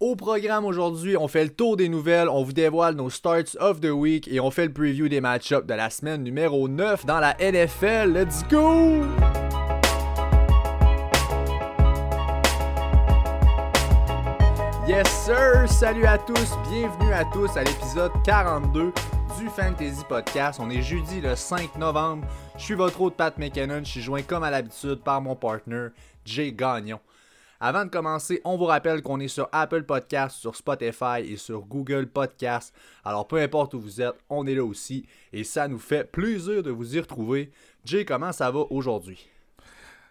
Au programme aujourd'hui, on fait le tour des nouvelles, on vous dévoile nos starts of the week et on fait le preview des match-ups de la semaine numéro 9 dans la NFL. Let's go! Yes sir! Salut à tous, bienvenue à tous à l'épisode 42 du Fantasy Podcast. On est jeudi le 5 novembre. Je suis votre hôte Pat McKinnon. Je suis joint comme à l'habitude par mon partner Jay Gagnon. Avant de commencer, on vous rappelle qu'on est sur Apple Podcast, sur Spotify et sur Google Podcast. Alors peu importe où vous êtes, on est là aussi et ça nous fait plaisir de vous y retrouver. Jay, comment ça va aujourd'hui?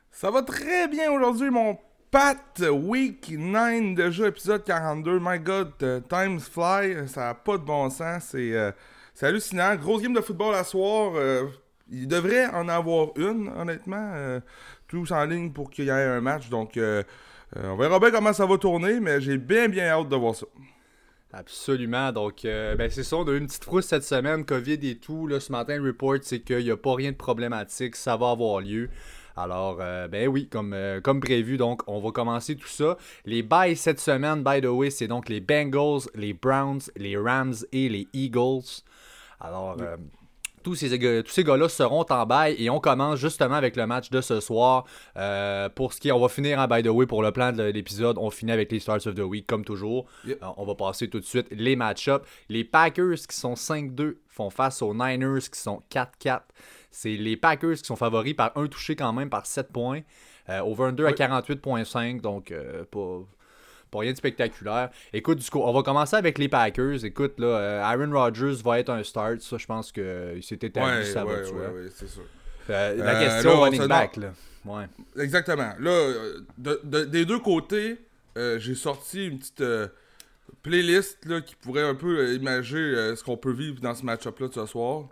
Ça va très bien aujourd'hui, mon Pat. Week 9, déjà épisode 42. My God, times fly. Ça n'a pas de bon sens. C'est euh, c'est hallucinant. Grosse game de football à soir. euh, il devrait en avoir une, honnêtement. euh, tous en ligne pour qu'il y ait un match. Donc, euh, on verra bien comment ça va tourner, mais j'ai bien, bien hâte de voir ça. Absolument. Donc, euh, ben c'est ça, on a eu une petite frousse cette semaine, COVID et tout. Là, ce matin, le report, c'est qu'il n'y a pas rien de problématique, ça va avoir lieu. Alors, euh, ben oui, comme, prévu, donc on va commencer tout ça. Les buys cette semaine, by the way, c'est donc les Bengals, les Browns, les Rams et les Eagles. Alors, tous ces, tous ces gars-là seront en bail et on commence justement avec le match de ce soir. Euh, pour ce qui est, on va finir en by the way pour le plan de l'épisode. On finit avec les Stars of the Week comme toujours. Yep. Euh, on va passer tout de suite les match-ups. Les Packers qui sont 5-2 font face aux Niners qui sont 4-4. C'est les Packers qui sont favoris par un touché quand même par 7 points. Euh, over-under à Oui. 48.5, donc euh, pas, pas rien de spectaculaire. Écoute, du coup, on va commencer avec les Packers. Écoute, là, euh, Aaron Rodgers va être un start. Ça, je pense qu'il s'est établi, ça va ouais, c'est sûr. Euh, la Euh, question là, on running back, là. Ouais. Exactement. Là, euh, de- de- des deux côtés, euh, j'ai sorti une petite euh, playlist là, qui pourrait un peu euh, imager euh, ce qu'on peut vivre dans ce match-up-là de ce soir.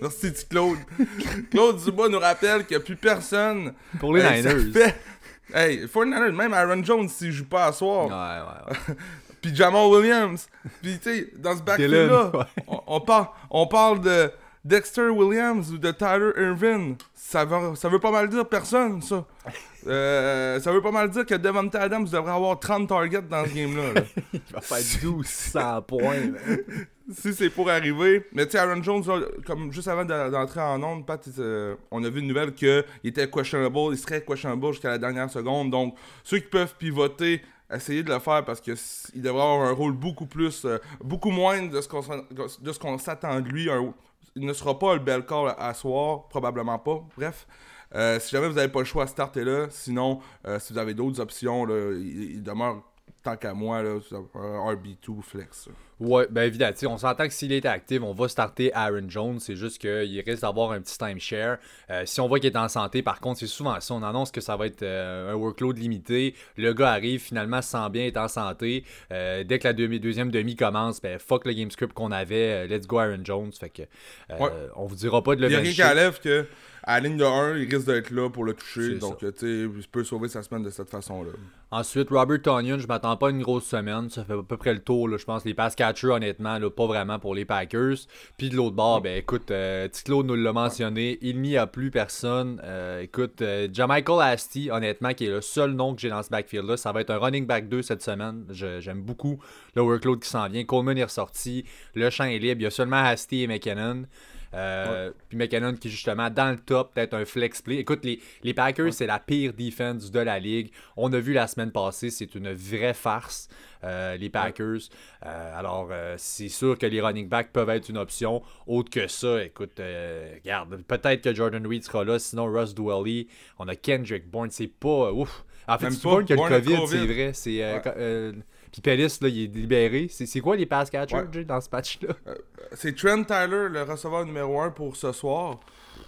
Merci, Claude. Claude Dubois nous rappelle qu'il n'y a plus personne. Pour les Hey, ça Niners. fait- Hey, 49ers, même Aaron Jones, s'il joue pas à soir. Ouais, ouais, ouais. Puis Jamal Williams. Puis tu sais, dans ce backfield-là, ouais. on, on parle, on parle de Dexter Williams ou de Tyler Irvin. Ça veut, ça veut pas mal dire personne, ça. Euh, ça veut pas mal dire que Devonta Adams devrait avoir 30 targets dans ce game-là. là. Il va faire 1200 points. si c'est pour arriver. Mais tu sais, Aaron Jones, là, comme juste avant de- d'entrer en onde, Pat, euh, on a vu une nouvelle qu'il était questionable, il serait questionable jusqu'à la dernière seconde. Donc, ceux qui peuvent pivoter, essayez de le faire parce que s- il devrait avoir un rôle beaucoup plus, euh, beaucoup moins de ce qu'on s'en- de ce qu'on s'attend de lui. Un- il ne sera pas le bel corps à, soir, probablement pas. Bref. Euh, si jamais vous n'avez pas le choix, startez là. Sinon, euh, si vous avez d'autres options, là, il demeure, tant qu'à moi, là, un RB2 flex. Ouais, ben évidemment, on s'entend que s'il est actif, on va starter Aaron Jones. C'est juste qu'il risque d'avoir un petit timeshare. Euh, si on voit qu'il est en santé, par contre, c'est souvent ça. On annonce que ça va être euh, un workload limité. Le gars arrive, finalement, se sent bien, est en santé. Euh, dès que la demi- deuxième demi commence, ben fuck le game script qu'on avait. let's go Aaron Jones. Fait que Ouais. on vous dira pas de le Il y a rien qui enlève que à la ligne de 1, il risque d'être là pour le toucher. Donc, euh, tu sais, il peut sauver sa semaine de cette façon-là. Ensuite, Robert Tonyan, je m'attends pas à une grosse semaine. Ça fait à peu près le tour, là, je pense. Les pass catchers, honnêtement, là, pas vraiment pour les Packers. Puis de l'autre bord, ben écoute, euh, nous l'a mentionné, il n'y a plus personne. Euh, écoute, euh, Jamichael Asti, honnêtement, qui est le seul nom que j'ai dans ce backfield-là, ça va être un running back 2 cette semaine. J'aime beaucoup le workload qui s'en vient. Coleman est ressorti, le champ est libre. Il y a seulement Asti et McKinnon. Euh, Puis McKinnon qui est justement dans le top, peut-être un flex play. Écoute, les, les Packers, c'est la pire defense de la ligue. On a vu la semaine passée, c'est une vraie farce, euh, les Packers. Euh, alors, c'est sûr que les running backs peuvent être une option. Autre que ça, écoute, regarde, peut-être que Jordan Reed sera là, sinon Russ Dwelly. On a Kendrick Bourne, c'est pas. Ouf! En fait, c'est. Bourne qui a le COVID, COVID. c'est vrai. C'est. Ouais. Euh, puis là, il est libéré. C'est quoi les pass catchers, Ouais. Dans ce match-là? C'est Trent Tyler, le receveur numéro 1 pour ce soir.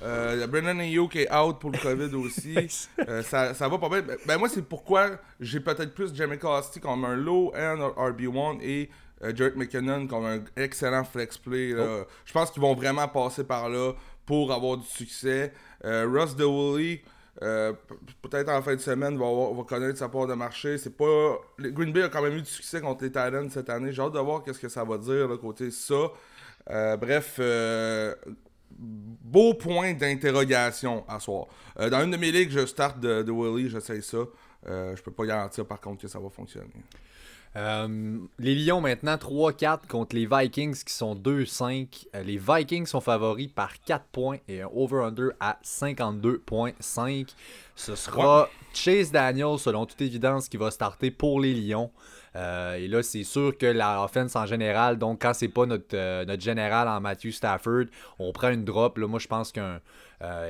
Euh, il y a Brennan Ayuk qui est out pour le COVID aussi. Euh, ça, ça va pas bien. Ben, ben, moi, c'est pourquoi j'ai peut-être plus Jamie Costy comme un low-end RB1 et euh, Jarrett McKinnon comme un excellent flex play. là. Je pense qu'ils vont vraiment passer par là pour avoir du succès. Euh, Russ DeWoolley, euh, peut-être en fin de semaine, va, va connaître sa part de marché. C'est pas. Green Bay a quand même eu du succès contre les Titans cette année. J'ai hâte de voir qu'est-ce que ça va dire côté ça. Euh, bref, euh, beau point d'interrogation à soir. Dans une de mes ligues, je start de, de Willy, j'essaye ça. Je peux pas garantir par contre que ça va fonctionner. Euh, les Lions maintenant 3-4 contre les Vikings qui sont 2-5. Euh, les Vikings sont favoris par 4 points et un over-under à 52.5. Ce sera Chase Daniel, selon toute évidence, qui va starter pour les Lions. Euh, et là, c'est sûr que la offense en général, donc quand c'est pas notre, notre général en Matthew Stafford, on prend une drop. Là, moi, je pense qu'un.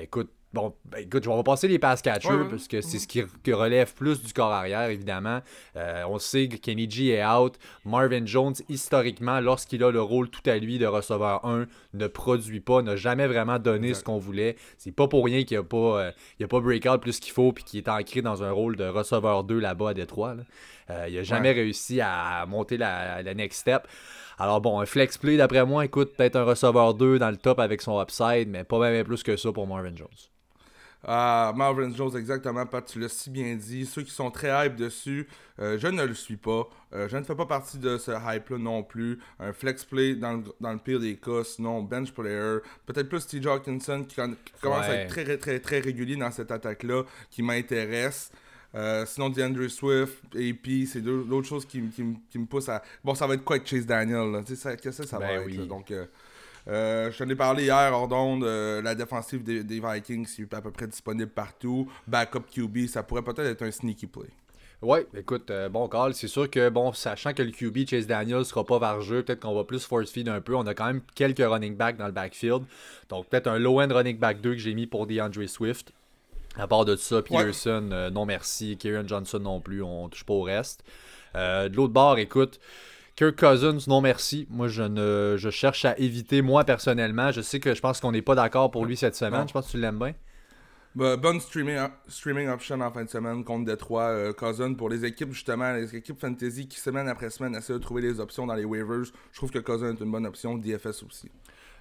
écoute, Bon, ben, écoute, on va passer les pass catchers parce que c'est ce qui, relève plus du corps arrière, évidemment. Euh, on sait que Kenny G est out. Marvin Jones, historiquement, lorsqu'il a le rôle tout à lui de receveur 1, ne produit pas, n'a jamais vraiment donné ce qu'on voulait. C'est pas pour rien qu'il n'y a pas, euh, a pas breakout plus qu'il faut puis qu'il est ancré dans un rôle de receveur 2 là-bas à Détroit. Euh, il n'a jamais réussi à monter la, la next step. Alors bon, un flex play, d'après moi, écoute, peut-être un receveur 2 dans le top avec son upside, mais pas même plus que ça pour Marvin Jones. Ah, Marvin Jones, exactement, Pat, tu l'as si bien dit. Ceux qui sont très hype dessus, euh, je ne le suis pas. Euh, je ne fais pas partie de ce hype-là non plus. Un flex play dans le, pire des cas, sinon bench player. Peut-être plus T. Hawkinson qui, commence à être très, très, très régulier dans cette attaque-là, qui m'intéresse. Euh, sinon, DeAndre Swift, AP, c'est d'autres choses qui, me poussent à. Bon, ça va être quoi avec Chase Daniel Qu'est-ce que ça, ça ben va être Donc, euh, je t'en ai parlé hier hors d'onde, euh, la défensive des, Vikings est à peu près disponible partout. Backup QB, ça pourrait peut-être être un sneaky play. Oui, écoute, euh, bon call. C'est sûr que, bon, sachant que le QB Chase Daniel sera pas vargeux, peut-être qu'on va plus force feed un peu. On a quand même quelques running backs dans le backfield. Donc, peut-être un low-end running back 2 que j'ai mis pour DeAndre Swift. À part de ça, Peterson, non merci. Kieran Johnson non plus, on touche pas au reste. de l'autre bord, écoute, Kirk Cousins, non merci. Moi, je ne je cherche à éviter, moi personnellement. Je sais que je pense qu'on n'est pas d'accord pour lui cette semaine. Je pense que tu l'aimes bien. Bah, bonne streaming, streaming option en fin de semaine contre Detroit, euh, Cousins pour les équipes justement, les équipes fantasy qui semaine après semaine essaient de trouver les options dans les waivers. Je trouve que Cousins est une bonne option, DFS aussi.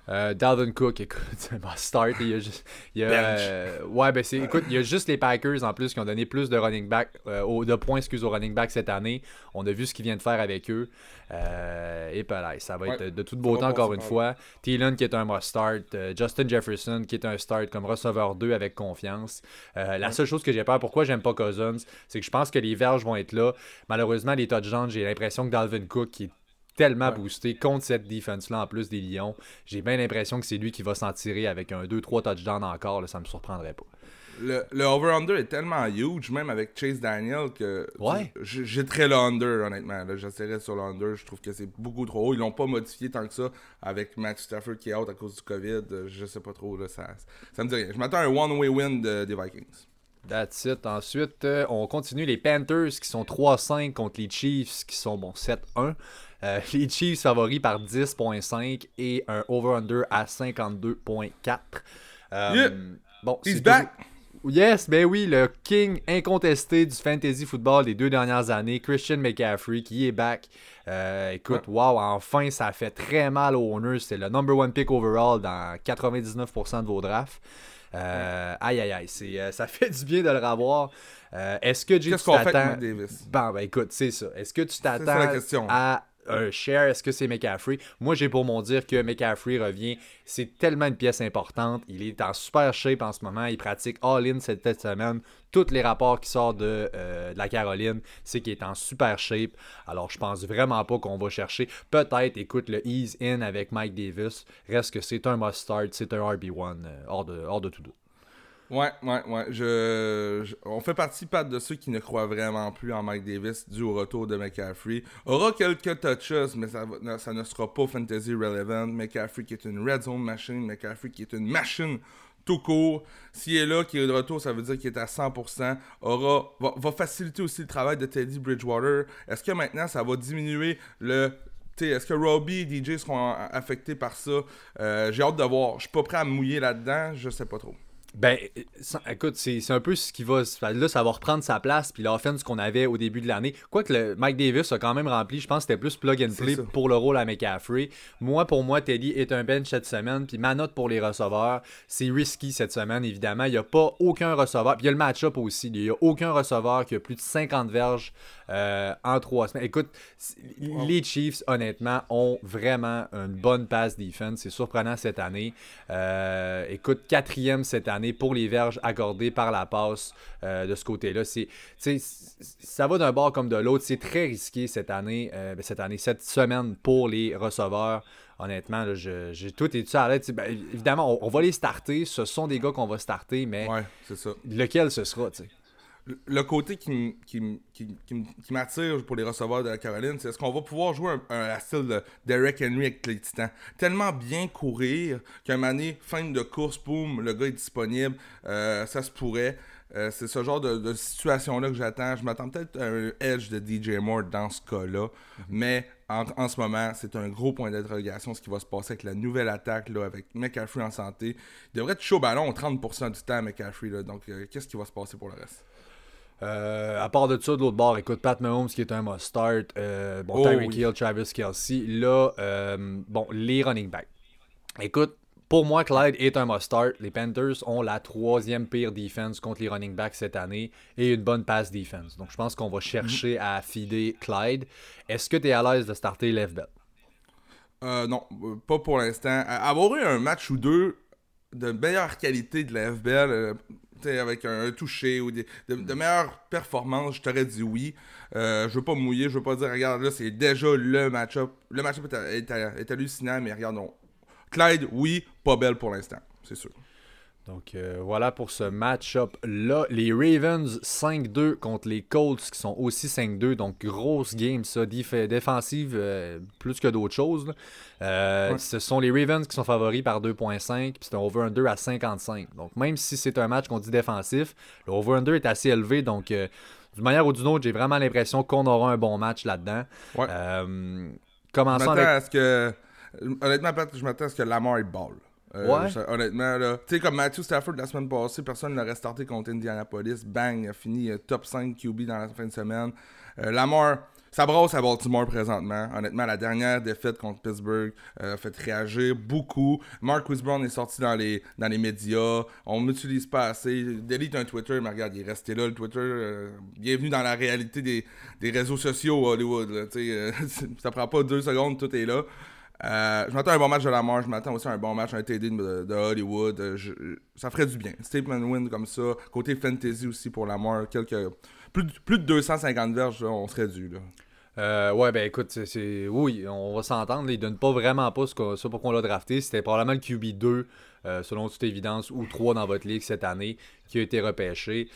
Euh, Dalvin Cook, écoute, va start. Il y a juste, il y a, euh, ouais, ben c'est, écoute, il y a juste les Packers en plus qui ont donné plus de running back, euh, de points, excuse, au running back cette année. On a vu ce qu'ils viennent de faire avec eux. et là, ça va être de toute beauté encore une fois. Thielen qui est un must start. Justin Jefferson qui est un start comme receveur 2 avec confiance. la seule chose que j'ai peur, pourquoi j'aime pas Cousins, c'est que je pense que les verges vont être là. Malheureusement, les touchdowns, j'ai l'impression que Dalvin Cook qui est tellement boosté contre cette défense-là en plus des Lions. J'ai bien l'impression que c'est lui qui va s'en tirer avec un 2-3 touchdowns encore. Là, ça me surprendrait pas. Le, le over-under est tellement huge, même avec Chase Daniel, que ouais. j'ai très le under, honnêtement. J'essaierai sur le under. Je trouve que c'est beaucoup trop haut. Ils l'ont pas modifié tant que ça avec Matt Stafford qui est out à cause du COVID. Je sais pas trop. Là, ça, ça me dit rien. Je m'attends à un one-way win des Vikings. That's it. Ensuite, euh, on continue les Panthers qui sont 3-5 contre les Chiefs qui sont bon 7-1. Euh, les Chiefs favoris par 10.5 et un over-under à 52.4. Euh, bon, He's back! Yes, ben oui, le king incontesté du fantasy football des deux dernières années, Christian McCaffrey, qui est back. Euh, écoute, wow, enfin, ça fait très mal aux owners. C'est le number one pick overall dans 99% de vos drafts. aïe, aïe, aïe, ça fait du bien de le revoir. Est-ce que Qu'est-ce qu'on fait avec Davis? Bon, ben écoute, c'est ça. Est-ce que tu t'attends à un share, est-ce que c'est McCaffrey? Moi, j'ai pour mon dire que McCaffrey revient. C'est tellement une pièce importante. Il est en super shape en ce moment. Il pratique all-in cette, semaine. Tous les rapports qui sortent euh, de, la Caroline, c'est qu'il est en super shape. Alors, je pense vraiment pas qu'on va chercher. Peut-être, écoute, le ease in avec Mike Davis. Reste que c'est un must-start, c'est un RB1 euh, hors, hors de tout doute. Ouais, ouais, ouais. On fait partie, pas de ceux qui ne croient vraiment plus en Mike Davis dû au retour de McCaffrey. Aura quelques touches, mais ça, ça ne sera pas fantasy relevant. McCaffrey qui est une red zone machine, McCaffrey qui est une machine tout court. S'il est là, qu'il est de retour, ça veut dire qu'il est à 100%. Aura, va, faciliter aussi le travail de Teddy Bridgewater. Est-ce que maintenant, ça va diminuer le est-ce que Robbie et DJ seront affectés par ça? Euh, j'ai hâte de voir. Je suis pas prêt à me mouiller là-dedans. Je sais pas trop. Ben, écoute, c'est un peu ce qui va. Là, ça va reprendre sa place, puis l'offense qu'on avait au début de l'année. Quoique le Mike Davis a quand même rempli, je pense que c'était plus plug and play pour le rôle à McCaffrey. Moi, pour moi, Teddy est un bench cette semaine, puis ma note pour les receveurs, c'est risky cette semaine, évidemment. Il n'y a pas aucun receveur, puis il y a le match-up aussi. Il n'y a aucun receveur qui a plus de 50 verges euh, en trois semaines. Écoute, les Chiefs, honnêtement, ont vraiment une bonne passe defense. C'est surprenant cette année. Euh, écoute, quatrième cette année pour les verges accordées par la passe euh, de ce côté-là. C'est, ça va d'un bord comme de l'autre. C'est très risqué cette année, ben, cette année, cette semaine pour les receveurs honnêtement, j'ai tout été à l'aide. Ben, évidemment, on, va les starter. Ce sont des gars qu'on va starter, mais lequel ce sera, tu sais? Le côté qui, m'attire pour les receveurs de la Caroline, c'est est-ce qu'on va pouvoir jouer un, style de Derek Henry avec les Titans? Tellement bien courir qu'un mané, fin de course, boum, le gars est disponible, euh, ça se pourrait. Euh, c'est ce genre de, situation-là que j'attends. Je m'attends peut-être à un edge de DJ Moore dans ce cas-là. Mhm. Mais en, ce moment, c'est un gros point d'interrogation ce qui va se passer avec la nouvelle attaque là, avec McCaffrey en santé. Il devrait être chaud ballon 30% du temps, McCaffrey. donc, euh, qu'est-ce qui va se passer pour le reste? Euh, à part de ça, de l'autre bord, écoute, Pat Mahomes qui est un must-start. Euh, bon, oh, Tyreek Hill, Travis Kelsey. Là, euh, bon, les running backs. Écoute, pour moi, Clyde est un must-start. Les Panthers ont la troisième pire defense contre les running backs cette année et une bonne pass defense. Donc, je pense qu'on va chercher à fider Clyde. Est-ce que tu es à l'aise de starter Left Bell? non, pas pour l'instant. Avoir eu un match ou deux de meilleure qualité de la FBL, avec un, toucher ou de, meilleures performances, je t'aurais dit oui. Euh, je veux pas mouiller, je veux pas dire, regarde, là, c'est déjà le match-up. Le match-up est, hallucinant, mais regarde, non. Clyde, oui, pas belle pour l'instant, c'est sûr. Donc euh, voilà pour ce match-up-là. Les Ravens 5-2 contre les Colts qui sont aussi 5-2. Donc grosse game ça, défensive euh, plus que d'autres choses. Euh, ce sont les Ravens qui sont favoris par 2.5. Puis c'est un over-under à 55. Donc même si c'est un match qu'on dit défensif, le over-under est assez élevé. Donc d'une manière ou d'une autre, j'ai vraiment l'impression qu'on aura un bon match là-dedans. Ouais. commençons avec... À ce que... Honnêtement, je m'attends à ce que Lamar est ball. Euh, ouais. honnêtement, là. Tu sais, comme Matthew Stafford la semaine passée, personne ne l'aurait starté contre Indianapolis. Bang, il a fini euh, top 5 QB dans la fin de semaine. Euh, Lamar, ça brosse à Baltimore présentement. Honnêtement, la dernière défaite contre Pittsburgh a fait réagir beaucoup. Mark Wisbrown est sorti dans les, dans les médias. On m'utilise pas assez. Delete un Twitter, mais regarde, il est resté là, le Twitter. bienvenue dans la réalité des, des réseaux sociaux Hollywood. Là, ça prend pas deux secondes, tout est là. Euh, je m'attends à un bon match de la mort, je m'attends aussi à un bon match, un TD de, Hollywood. Euh, ça ferait du bien. Statement win comme ça. Côté fantasy aussi pour la mort, quelques, plus, de, plus de 250 verges, on serait dû. Là. Euh, ouais, ben écoute, c'est oui, on va s'entendre. Il donne pas vraiment pas ce ça pour qu'on l'a drafté. C'était probablement le QB2, selon toute évidence, ou 3 dans votre ligue cette année, qui a été repêché.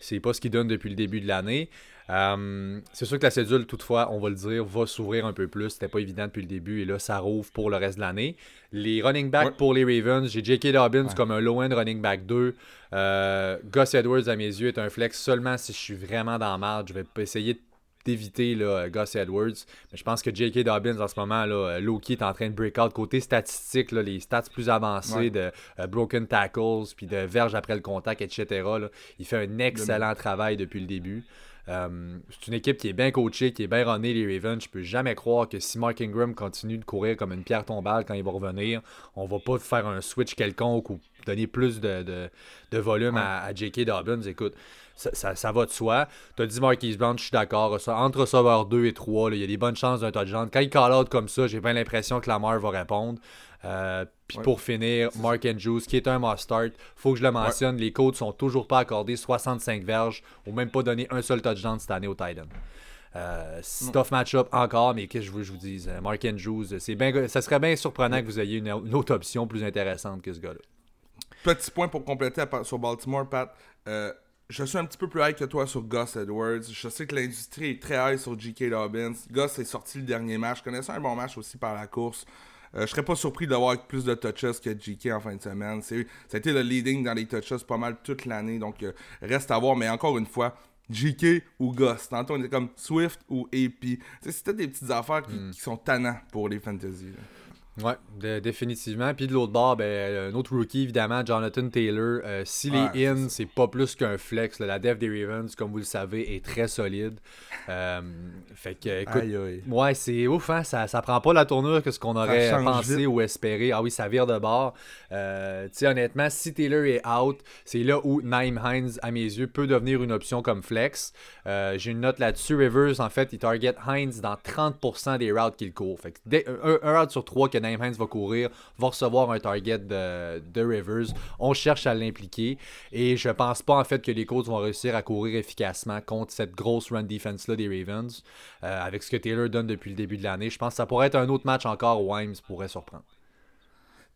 C'est pas ce qu'il donne depuis le début de l'année. Euh, c'est sûr que la cédule, toutefois, on va le dire, va s'ouvrir un peu plus. C'était pas évident depuis le début et là, ça rouvre pour le reste de l'année. Les running backs pour les Ravens, j'ai J.K. Dobbins comme un low-end running back 2. Euh, Gus Edwards, à mes yeux, est un flex seulement si je suis vraiment dans marge. Je vais essayer d'éviter Gus Edwards. Mais je pense que J.K. Dobbins en ce moment, là, Loki est en train de break out. Côté statistique, les stats plus avancées de euh, broken tackles, puis de verge après le contact, etc. il fait un excellent travail depuis le début. Euh, c'est une équipe qui est bien coachée, qui est bien runnée, les Ravens. Je peux jamais croire que si Mark Ingram continue de courir comme une pierre tombale quand il va revenir, on va pas faire un switch quelconque ou donner plus de, volume à, J.K. Dobbins. Écoute, ça, va de soi. Tu as dit Marquise Brown, je suis d'accord. Entre receveur 2 et 3, il y a des bonnes chances d'un touchdown. Quand il call comme ça, j'ai bien l'impression que Lamar va répondre. Euh, puis pour finir, Mark Andrews, qui est un must-start. faut que je le mentionne, les codes sont toujours pas accordés 65 verges ou même pas donné un seul touchdown cette année au Titan. Euh, tough match-up encore, mais qu'est-ce que je veux que je vous dise? Euh, Mark Andrews, bien, ça serait bien surprenant que vous ayez une, autre option plus intéressante que ce gars-là. Petit point pour compléter sur Baltimore, Pat. Euh, je suis un petit peu plus high que toi sur Gus Edwards. Je sais que l'industrie est très high sur J.K. Dobbins. Gus est sorti le dernier match. Je connaissais un bon match aussi par la course. Euh, je serais pas surpris d'avoir plus de touches que JK en fin de semaine. Ça a été le leading dans les touches pas mal toute l'année. Donc, euh, reste à voir. Mais encore une fois, JK ou Gus. Tantôt, on était comme Swift ou AP. C'était des petites affaires qui, hmm. sont tannants pour les fantasy. Ouais, définitivement. Puis de l'autre bord, ben, un autre rookie, évidemment, Jonathan Taylor. Euh, S'il est in, c'est pas plus qu'un flex. La def des Ravens, comme vous le savez, est très solide. Euh, fait que, écoute, ouais, c'est ouf, hein? ça, ça prend pas la tournure que ce qu'on aurait pensé ou espéré. Ah oui, ça vire de bord. Euh, tu sais, honnêtement, si Taylor est out, c'est là où Naim Hines, à mes yeux, peut devenir une option comme flex. J'ai une note là-dessus. Rivers, en fait, il target Hines dans 30% des routes qu'il court. Fait que un, un route sur trois que Naim Hines va courir, va recevoir un target de, Rivers. On cherche à l'impliquer. Et je pense pas en fait que les Colts vont réussir à courir efficacement contre cette grosse run defense-là des Ravens. Euh, avec ce que Taylor donne depuis le début de l'année. Je pense que ça pourrait être un autre match encore où Himes pourrait surprendre.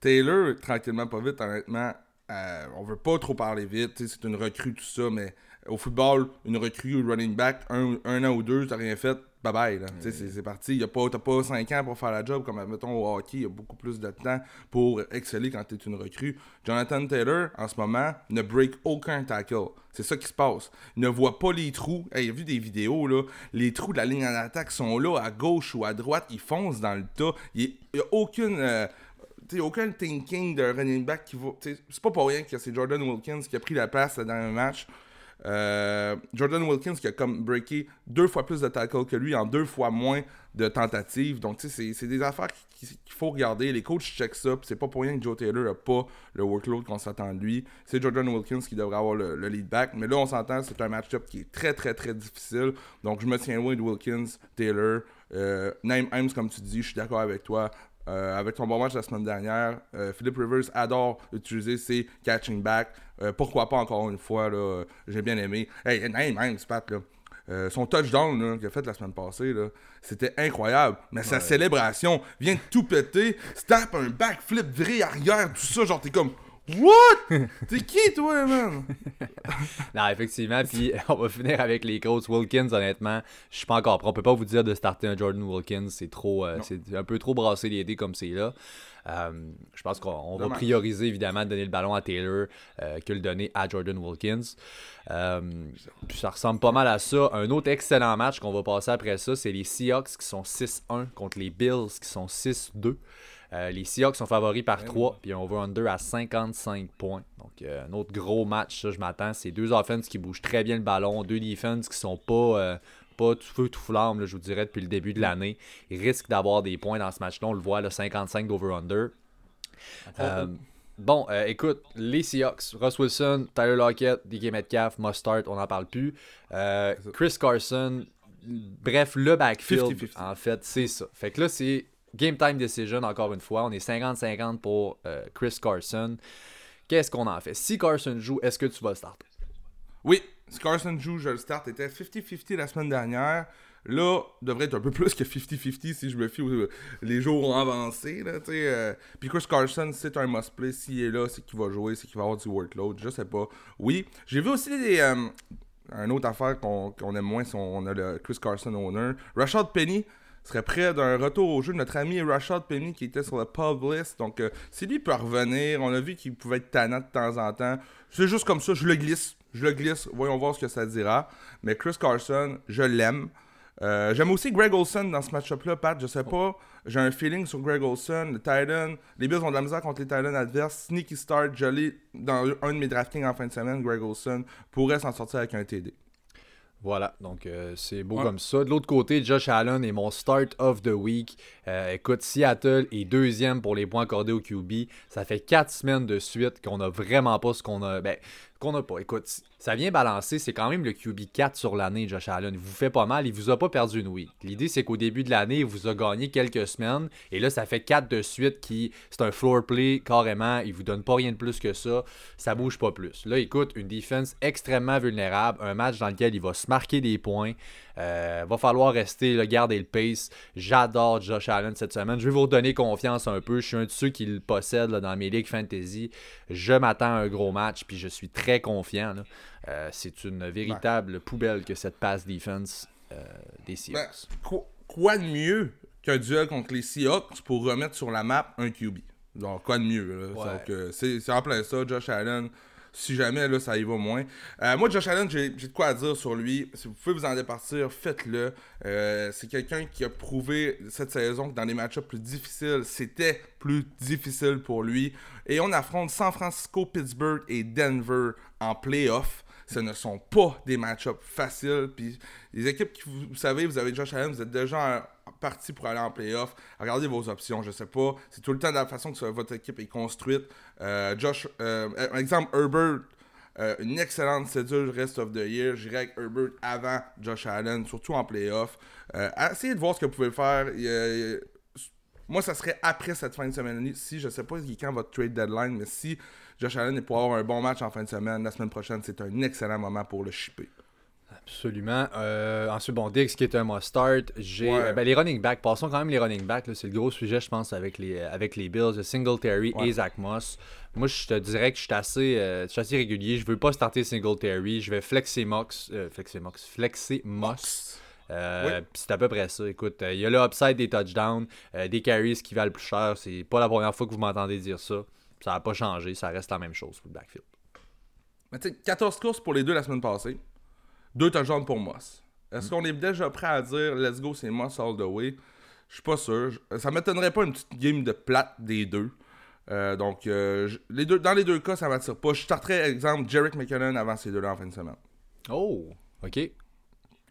Taylor, tranquillement, pas vite, honnêtement, euh, on veut pas trop parler vite. C'est une recrue, tout ça, mais au football, une recrue, running back, un, un an ou deux, t'as rien fait, bye bye. C'est parti. T'as pas 5 ans pour faire la job comme, mettons, au hockey. Il y a beaucoup plus de temps pour exceller quand tu es une recrue. Jonathan Taylor, en ce moment, ne break aucun tackle. C'est ça qui se passe. Il ne voit pas les trous. il a vu des vidéos, là. Les trous de la ligne en attaque sont là, à gauche ou à droite. Ils foncent dans le tas. Il n'y a aucune. Euh, aucun thinking de running back qui va. C'est pas pour rien que c'est Jordan Wilkins qui a pris la place dans un match. Euh, Jordan Wilkins qui a comme breaké deux fois plus de tackles que lui en deux fois moins de tentatives. Donc, tu sais, c'est des affaires qu'il faut regarder. Les coachs check ça. C'est pas pour rien que Joe Taylor n'a pas le workload qu'on s'attend de lui. C'est Jordan Wilkins qui devrait avoir le, lead back. Mais là, on s'entend, c'est un match-up qui est très, très, très difficile. Donc, je me tiens loin de Wilkins, Taylor. Euh, Name Himes, comme tu dis, je suis d'accord avec toi. Euh, avec ton bon match la semaine dernière, Philip Rivers adore utiliser ses catching back. Euh, pourquoi pas encore une fois, là, j'ai bien aimé. Hey, même, Pat, là. son touchdown qu'il a fait la semaine passée, c'était incroyable. Mais sa célébration vient de tout péter, tape un backflip viré arrière, tout ça, genre t'es comme What? T'es qui, toi, man? non, effectivement. Puis on va finir avec les Colts. Wilkins, honnêtement, je suis pas encore prêt. On peut pas vous dire de starter un Jordan Wilkins. C'est trop, euh, c'est un peu trop brasser les dés comme c'est là. Euh, je pense qu'on va prioriser évidemment de donner le ballon à Taylor euh, que le donner à Jordan Wilkins. puis ça ressemble pas mal à ça. Un autre excellent match qu'on va passer après ça, c'est les Seahawks qui sont 6-1 contre les Bills qui sont 6-2. Euh, les Seahawks sont favoris par 3, puis on va under à 55 points. Donc, euh, un autre gros match, ça, je m'attends. C'est deux offenses qui bougent très bien le ballon, deux defenses qui sont pas, euh, pas tout feu, tout flamme, je vous dirais, depuis le début de l'année. Ils risquent d'avoir des points dans ce match-là. On le voit, le 55 d'over-under. Bon, écoute, les Seahawks, Russ Wilson, Tyler Lockett, DK Metcalf, Mustard, on n'en parle plus. Chris Carson, bref, le backfield, en fait, c'est ça. Fait que là, c'est Game time decision, encore une fois. On est 50-50 pour euh, Chris Carson. Qu'est-ce qu'on en fait? Si Carson joue, est-ce que tu vas le starter? Oui, si Carson joue, je le start. était 50-50 la semaine dernière. Là, devrait être un peu plus que 50-50 si je me fie aux les jours ont avancé. Euh. Puis Chris Carson, c'est un must-play. S'il est là, c'est qu'il va jouer, c'est qu'il va avoir du workload. Je sais pas. Oui, j'ai vu aussi des, euh, une autre affaire qu'on aime moins si on, a le Chris Carson owner. Rashad Penny, serait prêt d'un retour au jeu. Notre ami Rashad Penny qui était sur le pub list. Donc, euh, si lui peut revenir, on a vu qu'il pouvait être tannant de temps en temps. C'est juste comme ça, je le glisse. Je le glisse. Voyons voir ce que ça dira. Mais Chris Carson, je l'aime. Euh, j'aime aussi Greg Olson dans ce match-up-là, Pat. Je sais pas. J'ai un feeling sur Greg Olson. Le Titan. Les Bills ont de la misère contre les Titans adverses. Sneaky start. Jolly. Dans un de mes draftings en fin de semaine, Greg Olson pourrait s'en sortir avec un TD. Voilà, donc euh, c'est beau comme ça. De l'autre côté, Josh Allen est mon start of the week. Euh, écoute, Seattle est deuxième pour les points accordés au QB. Ça fait quatre semaines de suite qu'on a vraiment pas ce qu'on a. Ben, qu'on n'a pas. Écoute, ça vient balancer. C'est quand même le QB 4 sur l'année, Josh Allen. Il vous fait pas mal. Il vous a pas perdu une week. L'idée, c'est qu'au début de l'année, il vous a gagné quelques semaines. Et là, ça fait 4 de suite qui. C'est un floor play carrément. Il vous donne pas rien de plus que ça. Ça bouge pas plus. Là, écoute, une défense extrêmement vulnérable. Un match dans lequel il va se marquer des points. Euh, va falloir rester, le garder le pace. J'adore Josh Allen cette semaine. Je vais vous redonner confiance un peu. Je suis un de ceux qui le possèdent dans mes ligues fantasy. Je m'attends à un gros match, puis je suis très confiant. Euh, c'est une véritable poubelle que cette pass defense euh, des Seahawks. Ben, quoi de mieux qu'un duel contre les Seahawks pour remettre sur la map un QB? Donc, quoi de mieux? c'est en plein ça, Josh Allen si jamais là, ça y va moins. Euh, moi, Josh Allen, j'ai de quoi à dire sur lui. Si vous pouvez vous en départir, faites-le. Euh, c'est quelqu'un qui a prouvé cette saison que dans les match plus difficiles, c'était plus difficile pour lui. Et on affronte San Francisco, Pittsburgh et Denver en playoff. Ce ne sont pas des match-ups faciles. Puis les équipes qui, vous, vous savez, vous avez Josh Allen, vous êtes déjà parti pour aller en playoff. Regardez vos options, je sais pas. C'est tout le temps de la façon que votre équipe est construite. Euh, Josh, euh, exemple, Herbert, euh, une excellente cédule rest of the year. J'irai avec Herbert avant Josh Allen, surtout en playoff. Euh, essayez de voir ce que vous pouvez faire. Moi, ça serait après cette fin de semaine. Si, je sais pas quand votre trade deadline, mais si Josh Allen est pour avoir un bon match en fin de semaine, la semaine prochaine, c'est un excellent moment pour le shipper. Absolument. Euh, ensuite, bon, Dix qui est un must-start. J'ai Ouais. ben, les running backs. Passons quand même les running backs. C'est le gros sujet, je pense, avec les, euh, avec les Bills. Singletary Ouais. et Zach Moss. Moi, je te dirais que je suis assez, euh, je suis assez régulier. Je veux pas starter Singletary. Je vais flexer Mox. euh, flexer Mox. Flexer Moss. Euh, Oui. c'est à peu près ça. Écoute, euh, il y a le upside des touchdowns, euh, des carries qui valent plus cher. C'est pas la première fois que vous m'entendez dire ça. Ça n'a pas changé. Ça reste la même chose pour le backfield. Mais tu sais, 14 courses pour les deux la semaine passée. Deux touchdowns pour Moss. Est-ce qu'on est déjà prêt à dire let's go, c'est Moss all the way? Je suis pas sûr. Ça m'étonnerait pas une petite game de plate des deux. Euh, donc, euh, les deux, dans les deux cas, ça m'attire pas. Je starterais, exemple, Jarek McKinnon avant ces deux-là en fin de semaine. Oh, ok.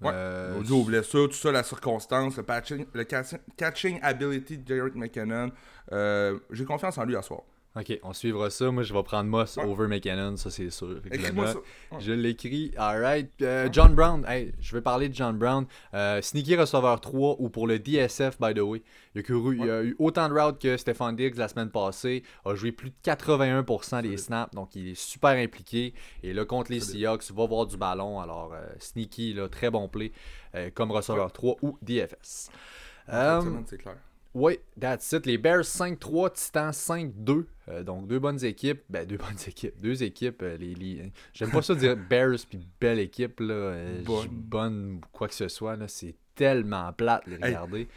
Ouais. Euh, tout ça, la circonstance, le, patching, le catching, catching ability de Jarek McKinnon. Euh, J'ai confiance en lui à soir. Ok, on suivra ça. Moi, je vais prendre Moss Ouais. over McKinnon, ça c'est sûr. Écris-moi ça. Ouais. Je l'écris. Alright. Euh, John Brown. Hey, je vais parler de John Brown. Euh, sneaky receveur 3 ou pour le DSF, by the way. Il a, couru- il a eu autant de routes que Stefan Diggs la semaine passée. A joué plus de 81% des snaps. Donc, il est super impliqué. Et là, contre les Seahawks, va voir du ballon. Alors, euh, sneaky, là, très bon play euh, comme receveur 3 ou DFS. C'est clair. Oui, that's it. Les Bears 5-3, Titans 5-2. Euh, donc deux bonnes équipes. Ben, deux bonnes équipes. Deux équipes. euh, les, les- J'aime pas ça dire Bears puis belle équipe. Là, euh, Bonne. bonne, quoi que ce soit. là, C'est tellement plate les Hey. regarder.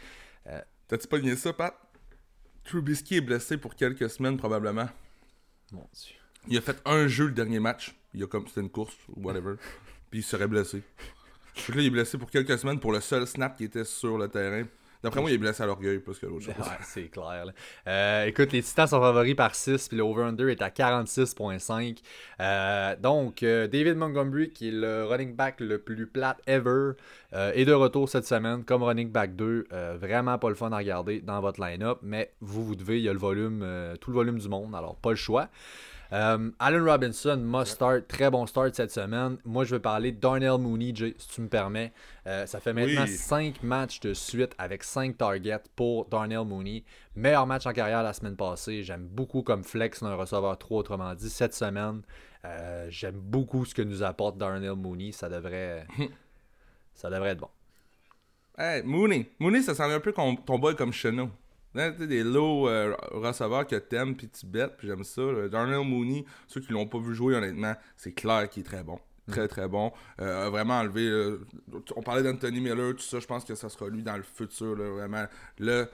T'as-tu pas nié ça, Pat? Trubisky est blessé pour quelques semaines, probablement. Mon Dieu. Il a fait un jeu le dernier match. Il a comme c'était une course ou whatever. Puis il serait blessé. Que là, il est blessé pour quelques semaines pour le seul snap qui était sur le terrain. D'après moi, il est blessé à l'orgueil plus que l'autre chose. Ouais, c'est clair. là. Euh, écoute, les Titans sont favoris par 6, puis le over-under est à 46.5. Euh, donc, euh, David Montgomery, qui est le running back le plus plate ever, est de retour cette semaine comme running back 2. Euh, vraiment pas le fun à regarder dans votre line-up, mais vous, vous devez, il y a le volume, tout le volume du monde, alors pas le choix. Allen Robinson, must start, très bon start cette semaine. Moi, je veux parler de Darnell Mooney, Jay, si tu me permets. Euh, ça fait maintenant Oui. 5 matchs de suite avec 5 targets pour Darnell Mooney. Meilleur match en carrière la semaine passée. J'aime beaucoup comme flex d'un receveur 3, autrement dit, cette semaine. Euh, J'aime beaucoup ce que nous apporte Darnell Mooney. Ça devrait, ça devrait être bon. Hey, Mooney. Mooney, ça semble un peu ton boy comme Chenot. Des low euh, receveurs que t'aimes puis tu bêtes, puis j'aime ça. Darnell Mooney, ceux qui l'ont pas vu jouer, honnêtement, c'est clair qu'il est très bon. Très très bon. Euh, a vraiment enlevé. euh, on parlait d'Anthony Miller, tout ça. Je pense que ça sera lui dans le futur. là, vraiment. Le,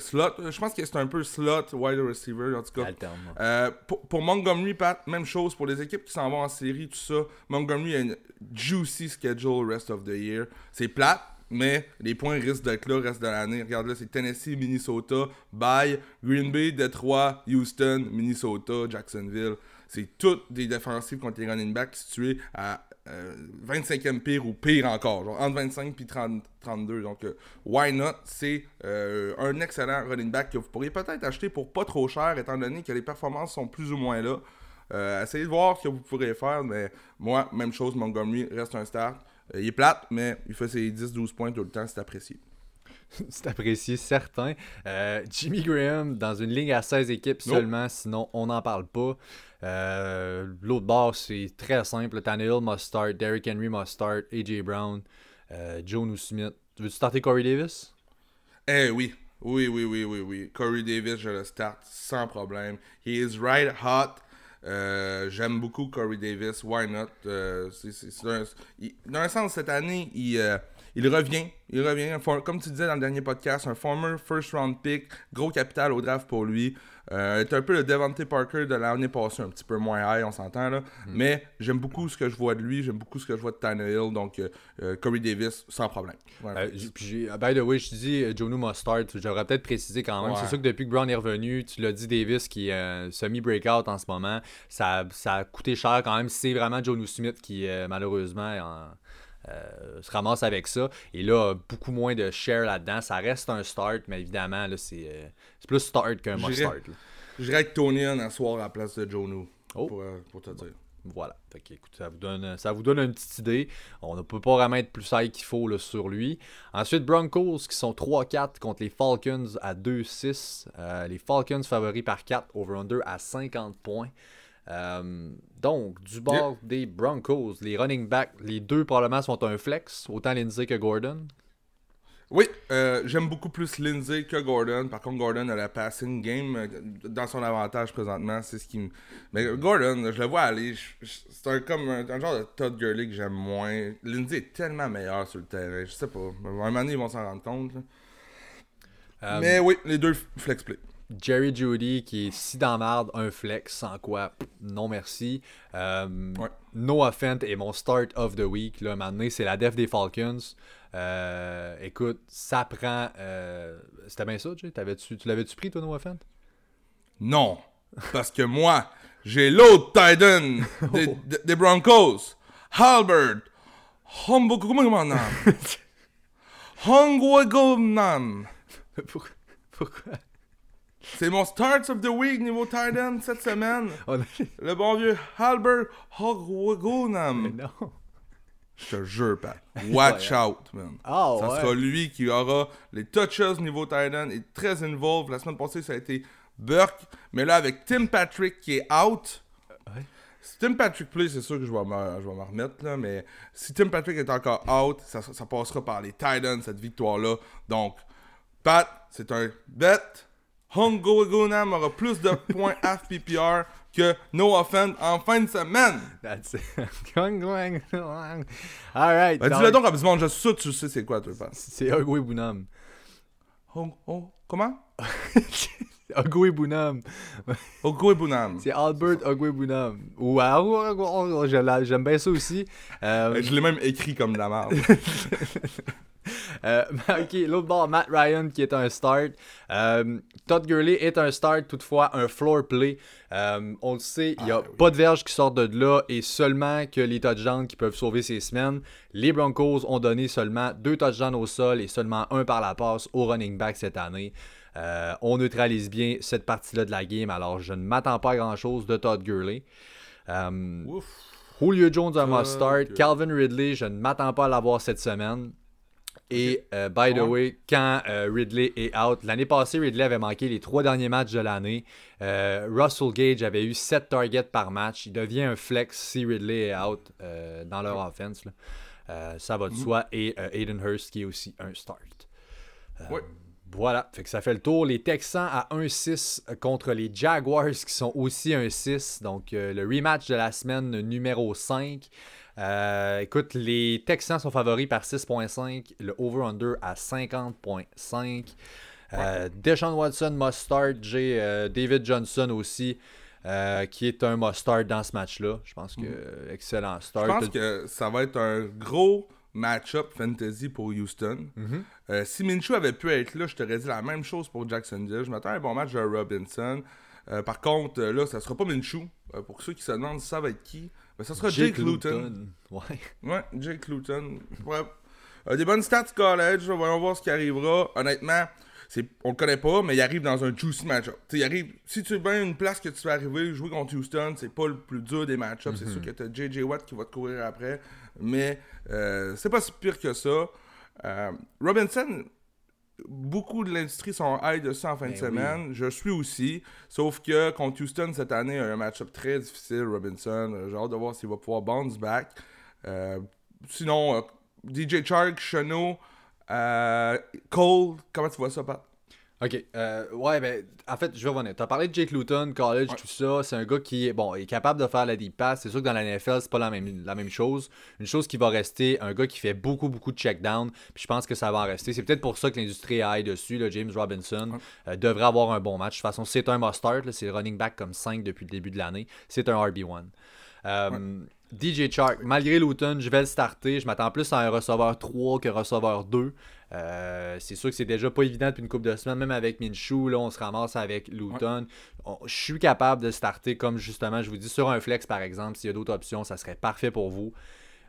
slot. Je pense que c'est un peu slot, wide receiver, en tout cas. Alterne. Euh, pour, pour Montgomery, Pat, même chose. Pour les équipes qui s'en vont en série, tout ça, Montgomery a une juicy schedule rest of the year. C'est plate, mais les points risquent d'être là reste de l'année. Regarde là, c'est Tennessee, Minnesota, Bye, Green Bay, Detroit, Houston, Minnesota, Jacksonville. C'est toutes des défensives contre les running backs situées à euh, 25e pire ou pire encore, genre entre 25 et 30, 32. Donc, euh, why not? C'est euh, un excellent running back que vous pourriez peut-être acheter pour pas trop cher, étant donné que les performances sont plus ou moins là. Euh, essayez de voir ce que vous pourrez faire, mais moi, même chose, Montgomery reste un start. Euh, il est plate, mais il fait ses 10-12 points tout le temps, c'est apprécié. C'est apprécié, certain. Euh, Jimmy Graham dans une ligne à 16 équipes Nope. seulement, sinon on n'en parle pas. Euh, L'autre bord, c'est très simple. Tannehill must start, Derrick Henry must start, AJ Brown, euh, Joe Smith. Tu veux-tu starter Corey Davis? Eh oui, oui, oui, oui, oui, oui. Corey Davis, je le start sans problème. He is right hot. Euh, J'aime beaucoup Corey Davis. Why not? Euh, dans un sens, cette année, il, euh, il revient. Il revient, comme tu disais dans le dernier podcast, un former first round pick, gros capital au draft pour lui. Euh, est un peu le Devante Parker de l'année passée, un petit peu moins high, on s'entend là. Mais j'aime beaucoup ce que je vois de lui, j'aime beaucoup ce que je vois de Tannehill, donc euh, euh, Corey Davis, sans problème. Euh, puis by the way, je te dis euh, Jonu Mustard, j'aurais peut-être précisé quand même. Ouais. C'est sûr que depuis que Brown est revenu, tu l'as dit, Davis qui est semi-breakout en ce moment, ça, ça a coûté cher quand même. C'est vraiment Jonu Smith qui, malheureusement, en- se ramasse avec ça. Et là, beaucoup moins de share là-dedans. Ça reste un start, mais évidemment, là, c'est euh, c'est plus start qu'un must-start. là. J'irais avec Tony à soir à la place de Jonu, Oh. pour, euh, pour te dire. Voilà. Fait que, écoute, ça vous donne, ça vous donne une petite idée. On ne peut pas vraiment être plus high qu'il faut là, sur lui. Ensuite, Broncos qui sont 3-4 contre les Falcons à 2-6. Euh, les Falcons favoris par 4, over-under à 50 points. Euh, donc, du bord des Broncos, les running backs, les deux probablement sont un flex, autant Lindsay que Gordon. Oui, euh, j'aime beaucoup plus Lindsay que Gordon. Par contre, Gordon a la passing game euh, dans son avantage présentement. C'est ce qui me. Mais Gordon, je le vois aller. C'est un, comme un, un genre de Todd Gurley que j'aime moins. Lindsay est tellement meilleur sur le terrain. Je sais pas. À un moment donné, ils vont s'en rendre compte. Mais oui, les deux flex play. Jerry Judy qui est si dans marde, un flex, sans quoi, non merci. Euh, Ouais. Noah Fent est mon start of the week. Là, maintenant, c'est la def des Falcons. Euh, écoute, ça prend. euh, C'était bien ça, Jay? T'avais-tu- tu l'avais-tu pris, toi, Noah Fent? Non. Parce que moi, j'ai l'autre Titan des, des- des Broncos. Halbert. Humbo. Comment? Pourquoi? C'est mon start of the week niveau Titan cette semaine. A- Le bon vieux Halbert Mais Hogwagonam. non. Je te jure, Pat. Watch out, man. Ah, ça ouais. sera lui qui aura les touches niveau Titan. Il est très involved. La semaine passée, ça a été Burke. Mais là, avec Tim Patrick qui est out. Ouais. Si Tim Patrick play, c'est sûr que je vais me, je vais me remettre. Là, mais si Tim Patrick est encore out, ça, ça passera par les Titans, cette victoire-là. Donc, Pat, c'est un bet. Hongo Gunam aura plus de points half PPR que No Offend en fin de semaine. That's it. All right. Ben, donc, dis-le donc à du monde, je suis tu sais c'est quoi, toi, Pat? C'est Ogwe Boonam. Hong, oh, comment? Ogwe Boonam. Hongo Bunam. C'est Albert Ogwe je l'a- j'aime bien ça aussi. Euh, Je l'ai même écrit comme de la merde. Euh, ok, l'autre bord, Matt Ryan qui est un start. Euh, Todd Gurley est un start, toutefois un floor play. Euh, on le sait, il n'y a Ah, oui. pas de verge qui sortent de là et seulement que les touchdowns qui peuvent sauver ces semaines. Les Broncos ont donné seulement deux touchdowns au sol et seulement un par la passe au running back cette année. Euh, on neutralise bien cette partie-là de la game, alors je ne m'attends pas à grand-chose de Todd Gurley. Euh, Ouf. Julio Jones a must start. Calvin Ridley, je ne m'attends pas à l'avoir cette semaine. Et euh, by the Ouais? way, quand euh, Ridley est out, l'année passée, Ridley avait manqué les trois derniers matchs de l'année. Euh, Russell Gage avait eu 7 targets par match. Il devient un flex si Ridley est out dans leur offense. là. Ça va de soi. Et Aiden Hurst qui est aussi un start. Voilà, fait que ça fait le tour. Les Texans à 1-6 contre les Jaguars qui sont aussi 1-6. Donc le rematch de la semaine numéro 5. Euh, écoute, les Texans sont favoris par 6.5, le over-under à 50.5. Euh, Deshaun Watson must start, j'ai euh, David Johnson aussi, euh, qui est un must start dans ce match-là. Je pense que euh, excellent Je start. pense que ça va être un gros match-up fantasy pour Houston. Mhm. Euh, si Minshew avait pu être là, je t'aurais dit la même chose pour Jacksonville. Je m'attends à un bon match de Robinson. Par contre, là, ça sera pas Minshew. Pour ceux qui se demandent ça va être qui, ben, ça sera Jake, Luton. Ouais. Ouais, Jake Luton. Ouais. Euh, des bonnes stats college, voyons voir ce qui arrivera. Honnêtement, on le connaît pas, mais il arrive dans un juicy match-up. Tu sais, il arrive, si tu es bien une place que tu vas arriver, jouer contre Houston, c'est pas le plus dur des match-ups. C'est sûr que t'as JJ Watt qui va te courir après, mais euh, c'est pas si pire que ça. Euh, Robinson, beaucoup de l'industrie sont high de ça en fin de Ben semaine. Je suis aussi. Sauf que contre Houston cette année, un match-up très difficile, Robinson. J'ai hâte de voir s'il va pouvoir bounce back. Euh, sinon, euh, DJ Chark, Chenot, euh, Cole, comment tu vois ça, Pat? Ok, euh, ouais, ben, en fait, je vais revenir. Tu as parlé de Jake Luton, college, tout ça. C'est un gars qui est, bon, est capable de faire la deep pass. C'est sûr que dans la NFL, c'est pas la même, la même chose. Une chose qui va rester, un gars qui fait beaucoup, beaucoup de check down. Puis je pense que ça va en rester. C'est peut-être pour ça que l'industrie aille dessus. Là, James Robinson euh, devrait avoir un bon match. De toute façon, c'est un must-start. C'est le running back comme 5 depuis le début de l'année. C'est un RB1. Euh, DJ Chark, malgré Luton, je vais le starter. Je m'attends plus à un receveur 3 que receveur 2. Euh, c'est sûr que c'est déjà pas évident depuis une couple de semaines, même avec Minshew, là, on se ramasse avec Luton. Je suis capable de starter comme justement, je vous dis, sur un flex par exemple, s'il y a d'autres options, ça serait parfait pour vous.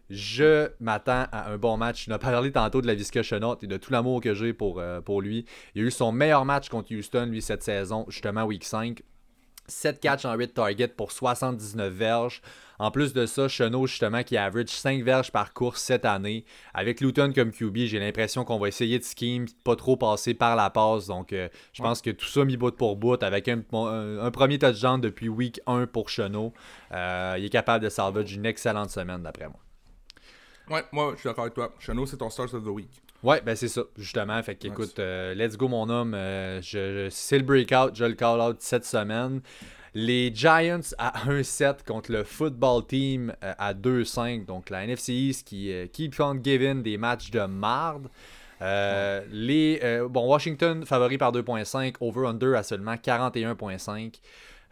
Je m'attends à un bon match. On a parlé tantôt de la Visca et de tout l'amour que j'ai pour, euh, pour lui. Il a eu son meilleur match contre Houston, lui, cette saison, justement, week 5. 7 catch en 8 targets pour 79 verges. En plus de ça, Chenot, justement, qui average 5 verges par course cette année. Avec Luton comme QB, j'ai l'impression qu'on va essayer de scheme, pas trop passer par la passe. Donc, euh, je pense que tout ça mis bout pour bout, avec un, premier touchdown depuis week 1 pour Chenot, euh, il est capable de salvage une excellente semaine, d'après moi. Ouais, moi, je suis d'accord avec toi. Chenot, c'est ton start of the week. Ouais, ben c'est ça, justement. Fait qu'écoute, euh, let's go, mon homme. je, c'est le breakout, je le call out cette semaine. Les Giants à 1-7 contre le football team euh, à 2-5. Donc la NFC East qui euh, keep on giving des matchs de marde. Euh, les, bon, Washington favori par 2.5, over-under à seulement 41.5.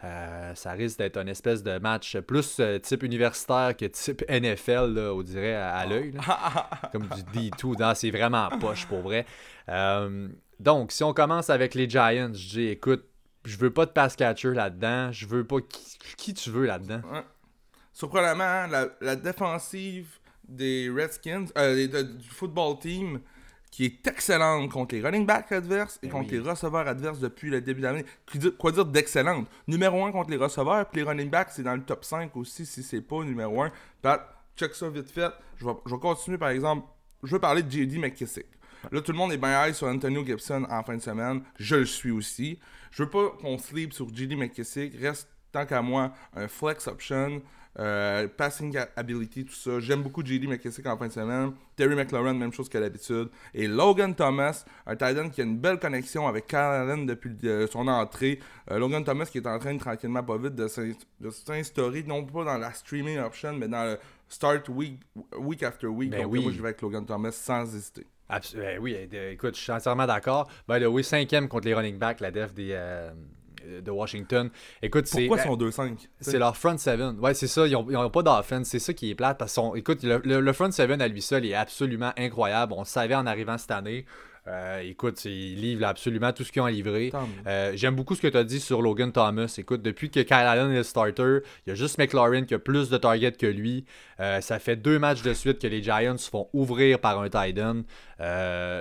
ça risque d'être un espèce de match plus type universitaire que type NFL, on dirait à, l'œil. Comme du D2. C'est vraiment poche pour vrai. donc, si on commence avec les Giants, je dis écoute, je veux pas de pass catcher là-dedans. Je veux pas qui, tu veux là-dedans? Surprenamment, hein, la, défensive des Redskins, euh, du football team, qui est excellente contre les running backs adverses et ben contre les receveurs adverses depuis le début de l'année. Quoi dire d'excellente? Numéro 1 contre les receveurs, puis les running backs, c'est dans le top 5 aussi si c'est pas numéro 1. Pat, check ça vite fait. Je vais, je vais continuer par exemple. Je veux parler de JD McKissick. Là, tout le monde est bien high sur Antonio Gibson en fin de semaine. Je le suis aussi. Je veux pas qu'on sleep sur JD McKissick. Reste, tant qu'à moi, un flex option. Euh, passing ability, tout ça. J'aime beaucoup JD McKissick en fin de semaine. Terry McLaurin, même chose qu'à l'habitude. Et Logan Thomas, un tight end qui a une belle connexion avec Kyle Allen depuis euh, son entrée. Euh, Logan Thomas qui est en train de tranquillement, pas vite, de s'instaurer, non pas dans la streaming option, mais dans le start week, week after week. Ben Donc, oui. moi, je vais avec Logan Thomas sans hésiter. Ben oui, écoute, je suis entièrement d'accord. Ben oui, cinquième contre les running backs, la def des, de Washington. Écoute, Pourquoi ils sont 2-5 C'est leur front 7. Ouais, c'est ça. Ils n'ont pas d'offense. C'est ça qui est plate. Parce écoute, le, front 7 à lui seul est absolument incroyable. On le savait en arrivant cette année. Euh, écoute, il livre absolument tout ce qu'ils ont livré. Euh, j'aime beaucoup ce que tu as dit sur Logan Thomas. Écoute, depuis que Kyle Allen est le starter, il y a juste McLaurin qui a plus de targets que lui. Euh, ça fait deux matchs de suite que les Giants se font ouvrir par un tight end.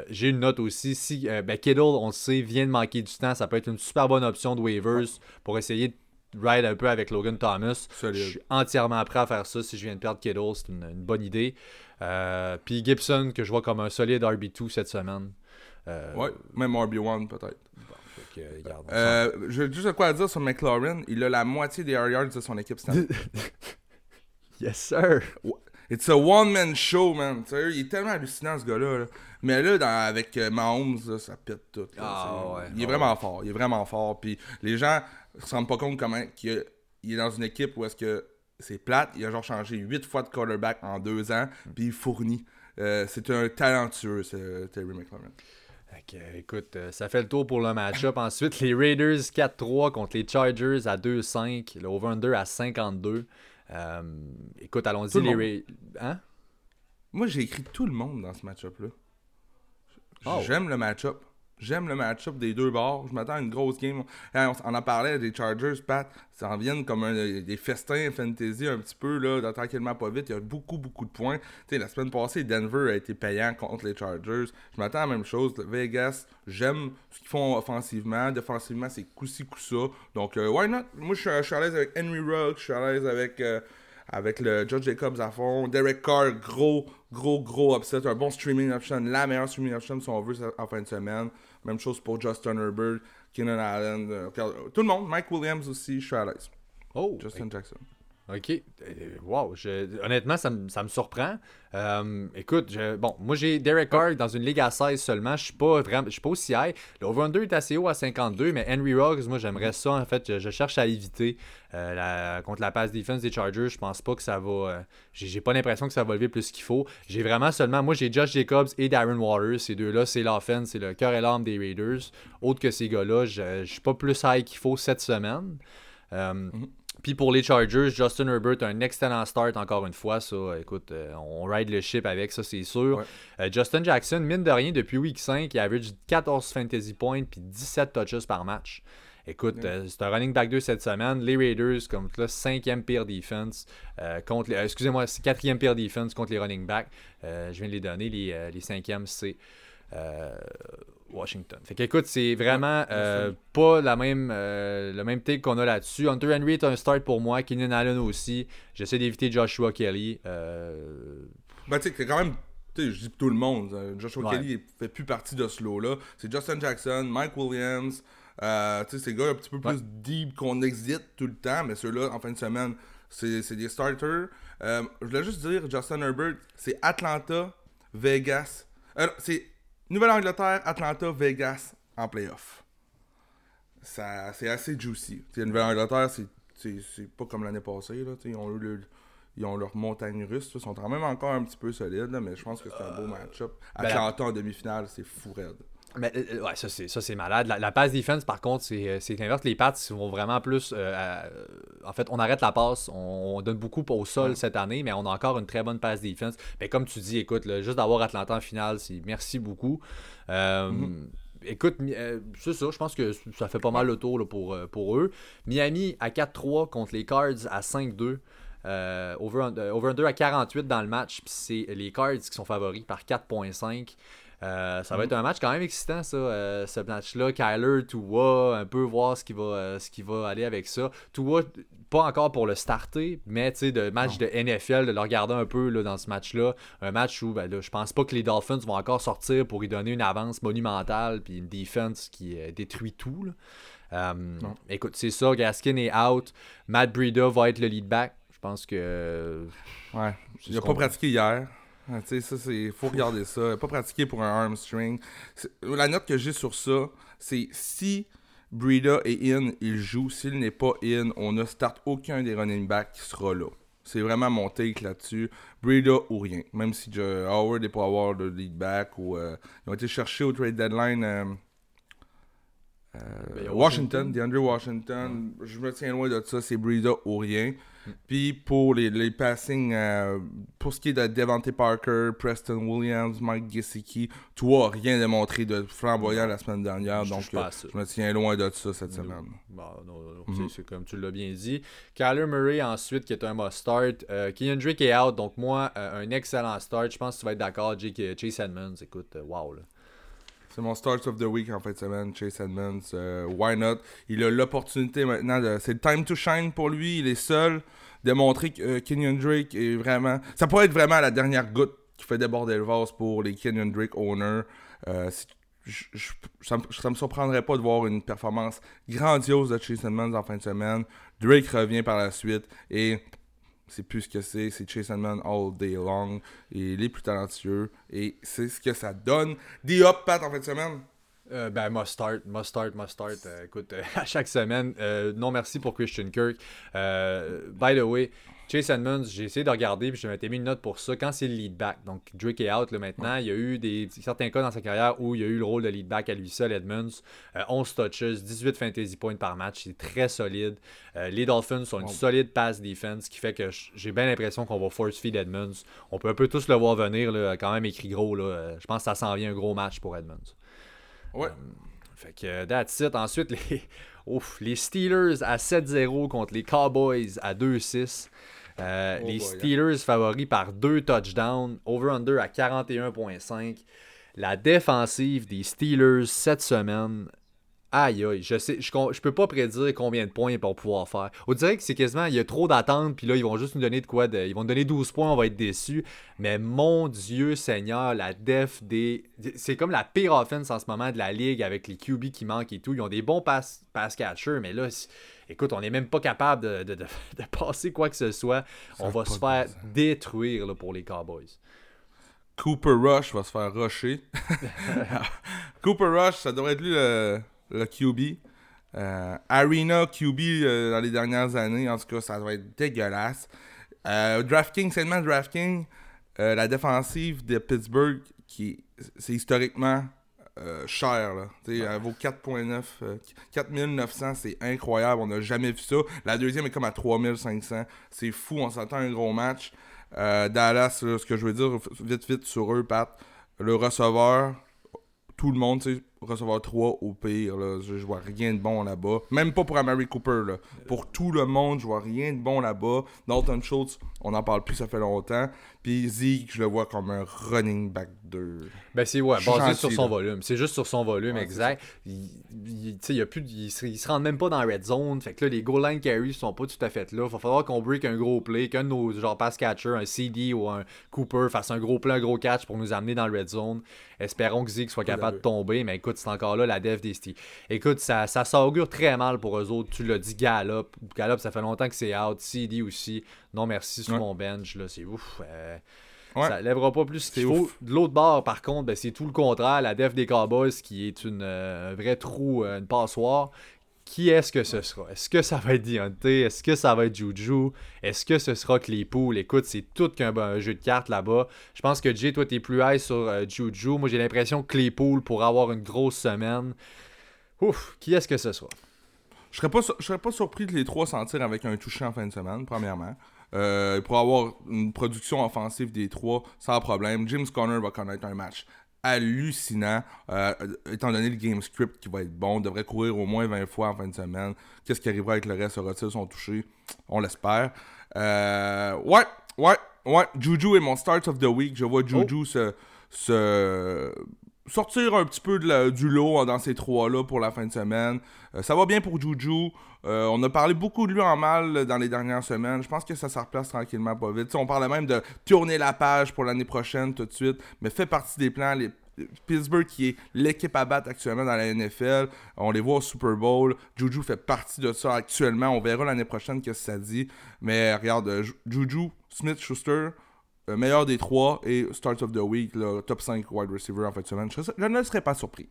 J'ai une note aussi. Si ben Kittle, on le sait, vient de manquer du temps, ça peut être une super bonne option de waivers pour essayer de ride un peu avec Logan Thomas. Je suis entièrement prêt à faire ça si je viens de perdre Kittle. C'est une, une, bonne idée. Puis Gibson, que je vois comme un solide RB2 cette semaine. Euh, ouais, même RB1 peut-être. euh, je juste quoi dire sur McLaurin. Il a la moitié des air yards de son équipe cette yes, sir. It's a one-man show, man. il est tellement hallucinant, ce gars-là. Mais là, avec euh, Mahomes, ça pète tout. Ah, ouais. Il est vraiment fort. Il est vraiment fort. Puis les gens ne se rendent pas compte comment il est dans une équipe où est-ce que c'est plate. Il a genre changé 8 fois de quarterback en 2 ans. Puis il fournit. Euh, c'est un talentueux, Terry McLaurin écoute, euh, ça fait le tour pour le match-up. Ensuite, les Raiders 4-3 contre les Chargers à 2-5. Le over-under à 52. Euh, écoute, allons-y, les Raiders. Hein? Moi, j'ai écrit tout le monde dans ce match-up-là. Oh. J'aime le match-up. J'aime le match-up des deux bords. Je m'attends à une grosse game. on, en parlait des Chargers, Pat. Ça en vient comme un, des festins fantasy un petit peu, là, tranquillement pas vite. Il y a beaucoup, beaucoup de points. la semaine passée, Denver a été payant contre les Chargers. Je m'attends à la même chose. Vegas, j'aime ce qu'ils font offensivement. Défensivement, c'est coup-ci, coup-ça. Donc, euh, why not? Moi, je suis à l'aise avec Henry Ruggs. Je suis à l'aise avec. Euh, avec le Judge Jacobs à fond. Derek Carr, gros, gros, gros upset. Un bon streaming option. La meilleure streaming option si on veut en fin de semaine. Même chose pour Justin Herbert, Keenan Allen, euh, tout le monde. Mike Williams aussi, je suis à l'aise. Oh! Justin Jackson. OK. Euh, wow. honnêtement, ça, me surprend. Euh, écoute, bon, moi j'ai Derek Carr dans une ligue à 16 seulement. Je suis pas vraiment. Je suis pas aussi high. Le over-under est assez haut à 52, mais Henry Ruggs, moi j'aimerais ça. En fait, je, cherche à éviter. Euh, contre la pass defense des Chargers, je pense pas que ça va. j'ai pas l'impression que ça va lever plus qu'il faut. J'ai vraiment seulement. Moi j'ai Josh Jacobs et Darren Waters. Ces deux-là, c'est l'offense, c'est le cœur et l'âme des Raiders. Autre que ces gars-là, je, je suis pas plus high qu'il faut cette semaine. Mhm. Puis pour les Chargers, Justin Herbert, un excellent start encore une fois. Ça, écoute, euh, on ride le ship avec ça, c'est sûr. Euh, Justin Jackson, mine de rien, depuis week 5, il average 14 fantasy points puis 17 touches par match. Écoute, euh, c'est un running back 2 cette semaine. Les Raiders, comme là, cinquième pire defense contre les. excusez-moi, quatrième pire defense contre les running backs. je viens de les donner. Les, les cinquièmes, c'est Washington. Fait qu'écoute, c'est vraiment euh, pas la même, euh, le même take qu'on a là-dessus. Hunter Henry est un start pour moi, Keenan Allen aussi. J'essaie d'éviter Joshua Kelly. Euh... Ben, tu sais, c'est quand même. Je dis tout le monde. Euh, Joshua Kelly fait plus partie de ce lot-là. C'est Justin Jackson, Mike Williams. Euh, tu sais, ces gars un petit peu plus deep qu'on existe tout le temps, mais ceux-là, en fin de semaine, c'est des starters. je voulais juste dire, Justin Herbert, c'est Atlanta, Vegas. c'est Nouvelle-Angleterre, Atlanta, Vegas en playoff. C'est assez juicy. Nouvelle-Angleterre, c'est pas comme l'année passée. Là, ils, ont eu ils ont leur montagne russe. Ils sont quand même encore un petit peu solides, mais je pense que c'est un beau match-up. Ben, Atlanta en demi-finale, c'est fou raide. Mais, euh, euh, ouais, ça c'est malade. La, passe defense, par contre, c'est euh, l'inverse. Les Pats vont vraiment plus. en fait, on arrête la passe. On, donne beaucoup au sol cette année, mais on a encore une très bonne passe defense. Mais comme tu dis, écoute, juste d'avoir Atlanta en finale, c'est merci beaucoup. Mm-hmm. Écoute, c'est ça, je pense que ça fait pas mal le tour pour, pour eux. Miami à 4-3 contre les Cards à 5-2. over, over 2 à 48 dans le match, puis c'est les Cards qui sont favoris par 4.5. Euh, ça va être un match quand même excitant, ça, euh, ce match-là. Kyler, Tua, un peu voir ce qui va, euh, ce qui va aller avec ça. Tua, pas encore pour le starter, mais de match de NFL, de le regarder un peu là, dans ce match-là. Un match où ben, là, je pense pas que les Dolphins vont encore sortir pour y donner une avance monumentale puis une defense qui détruit tout. écoute, c'est ça. Gaskin est out. Matt Breida va être le lead back. Je pense que. Ouais. Il n'a pas pratiqué hier. Ah, tu sais, ça, c'est. Faut regarder ça. Pas pratiquer pour un arm string. La note que j'ai sur ça, c'est si Breida est in, il joue. S'il n'est pas in, on ne start aucun des running backs qui sera là. C'est vraiment mon take là-dessus. Breida ou rien. Même si Howard n'est pas avoir de lead back ou. Euh, ils ont été chercher au trade deadline. Euh, euh, ben, Washington, DeAndre Washington, je me tiens loin de ça, c'est Breida ou rien. Puis pour les, les passings, euh, pour ce qui est de Devante Parker, Preston Williams, Mike Gesicki, toi, rien démontré de flamboyant la semaine dernière. donc, euh, je, me tiens loin de ça cette semaine. Mhm. C'est comme tu l'as bien dit. Kyler Murray, ensuite, qui est un must start. Euh, Drake est out. Donc, moi, un excellent start. Je pense que tu vas être d'accord. Chase Edmonds, écoute, wow. Là. C'est mon start of the week en fin de semaine, Chase Edmonds. Euh, why not? Il a l'opportunité maintenant de. C'est le time to shine pour lui. Il est seul. De montrer que euh, Kenyon Drake est vraiment. Ça pourrait être vraiment la dernière goutte qui fait déborder le vase pour les Kenyon Drake owners. Euh, ça, me surprendrait pas de voir une performance grandiose de Chase Edmonds en fin de semaine. Drake revient par la suite et c'est plus ce que c'est, c'est Chase Man all day long. Il est plus talentueux. Et c'est ce que ça donne. Des up, Pat, en fin de semaine. Euh, ben, must start, must start, must start. Euh, écoute, euh, à chaque semaine, non merci pour Christian Kirk. by the way, Chase Edmonds, j'ai essayé de regarder, puis je m'étais mis une note pour ça. Quand c'est le lead back, donc Drake est out là, maintenant, il y a eu des, certains cas dans sa carrière où il y a eu le rôle de lead back à lui seul, Edmonds. 11 touches, 18 fantasy points par match, c'est très solide. les Dolphins sont une solide pass defense, qui fait que j'ai bien l'impression qu'on va force feed Edmonds. On peut un peu tous le voir venir, là, quand même écrit gros. Là. Je pense que ça s'en vient un gros match pour Edmonds. Ouais. Euh, fait que that's it. Ensuite, les, ouf, les Steelers à 7-0 contre les Cowboys à 2-6. Euh, oh les hein. Steelers favoris par 2 touchdowns. Over-under à 41.5. La défensive des Steelers cette semaine Aïe aïe, je sais, je, je, peux pas prédire combien de points ils vont pouvoir faire. On dirait que c'est quasiment, il y a trop d'attentes, puis là, ils vont juste nous donner de quoi, ils vont nous donner 12 points, on va être déçus. Mais mon Dieu Seigneur, la def des... C'est comme la pire offense en ce moment de la ligue avec les QB qui manquent et tout. Ils ont des bons pass, pass catchers, mais là, écoute, on n'est même pas capable de, de, passer quoi que ce soit. on va se faire détruire là, pour les Cowboys. Cooper Rush va se faire rusher. Cooper Rush, ça devrait être lui le le QB. Euh, Arena QB euh, dans les dernières années, en tout cas, ça doit être dégueulasse. Euh, DraftKings, seulement DraftKings, la défensive de Pittsburgh, qui c'est historiquement cher. Là. Elle vaut 4,9. 4900, c'est incroyable. On n'a jamais vu ça. La deuxième est comme à 3500. C'est fou, on s'attend à un gros match. Dallas, ce que je veux dire, vite, vite sur eux, Pat. Le receveur, tout le monde, recevoir 3 au pire. Là. Je, vois rien de bon là-bas. Même pas pour Amari Cooper. Là. Pour tout le monde, je vois rien de bon là-bas. Dalton Schultz, on n'en parle plus, ça fait longtemps. Puis Zeke, je le vois comme un running back 2. Ben c'est ouais, basé sur son volume. C'est juste sur son volume, exact. Il, il, il, a plus, il, se, il se rend même pas dans la red zone. Fait que là, les goal line carries sont pas tout à fait là. Il va falloir qu'on break un gros play, qu'un de nos genre pass catcher, un CD ou un Cooper fasse un gros play, un gros catch pour nous amener dans la red zone. Espérons que Zeke soit capable de tomber. Mais écoute, c'est encore là la dev des Écoute, ça, ça s'augure très mal pour eux autres. Tu l'as dit, Gallop. Gallop, ça fait longtemps que c'est out. CD aussi. Non merci sur mon bench. là C'est ouf. Euh, ça lèvera pas plus qu'il faut. De l'autre bord, par contre, ben, c'est tout le contraire. La def des Cowboys qui est une, euh, un vrai trou, euh, une passoire. Qui est-ce que ce sera? Est-ce que ça va être Deontay? Est-ce que ça va être Juju? Est-ce que ce sera Claypool? Écoute, c'est tout qu'un jeu de cartes là-bas. Je pense que Jay, toi, t'es plus high sur euh, Juju. Moi, j'ai l'impression que Claypool pourra avoir une grosse semaine. Ouf, qui est-ce que ce sera? Je serais pas, serais pas surpris de les trois sentir avec un toucher en fin de semaine, premièrement. Euh, pour avoir une production offensive des trois sans problème. James Conner va connaître un match hallucinant, euh, étant donné le game script qui va être bon, devrait courir au moins 20 fois en fin de semaine. Qu'est-ce qui arrivera avec le reste? Sera-t-il son touché? On l'espère. Euh, ouais, ouais, ouais. Juju est mon start of the week. Je vois Juju oh. se, sortir un petit peu du lot dans ces trois-là pour la fin de semaine. ça va bien pour Juju. Euh, on a parlé beaucoup de lui en mal dans les dernières semaines. Je pense que ça se replace tranquillement pas vite. on parlait même de tourner la page pour l'année prochaine tout de suite, mais fait partie des plans. Pittsburgh qui est l'équipe à battre actuellement dans la NFL. On les voit au Super Bowl. Juju fait partie de ça actuellement. On verra l'année prochaine ce que ça dit. Mais regarde, euh, Juju, Smith, Schuster, euh, meilleur des trois et Start of the Week, top 5 wide receiver en fait semaine. je ne serais pas surpris.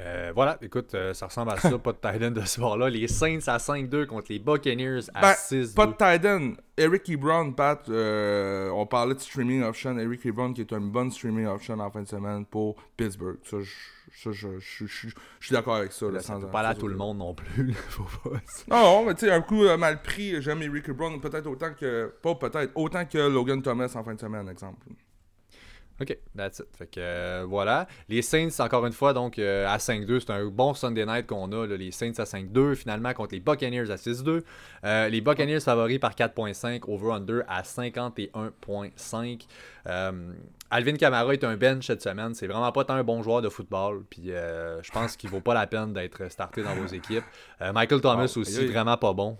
Euh, voilà, écoute, euh, ça ressemble à ça, pas de Titan de ce soir-là. Les Saints à 5-2 contre les Buccaneers à 6-2. Ben, pas de Titan. Eric Ebron, Pat, euh, on parlait de streaming option. Eric Ebron qui est une bonne streaming option en fin de semaine pour Pittsburgh. Ça, je, suis d'accord avec ça. ça peut pas aller à tout le monde non plus. Faut pas... non, mais tu sais, un coup mal pris, j'aime Eric Ebron peut-être autant que. Pas peut-être, autant que Logan Thomas en fin de semaine, exemple. OK, that's it. Fait que euh, voilà. Les Saints, encore une fois, donc euh, à 5-2, c'est un bon Sunday night qu'on a. les Saints à 5-2, finalement, contre les Buccaneers à 6-2. Euh, les Buccaneers favoris par 4.5, over-under à 51.5. Alvin Kamara est un bench cette semaine. C'est vraiment pas tant un bon joueur de football. Puis je pense qu'il vaut pas la peine d'être starté dans vos équipes. Michael Thomas aussi, vraiment pas bon.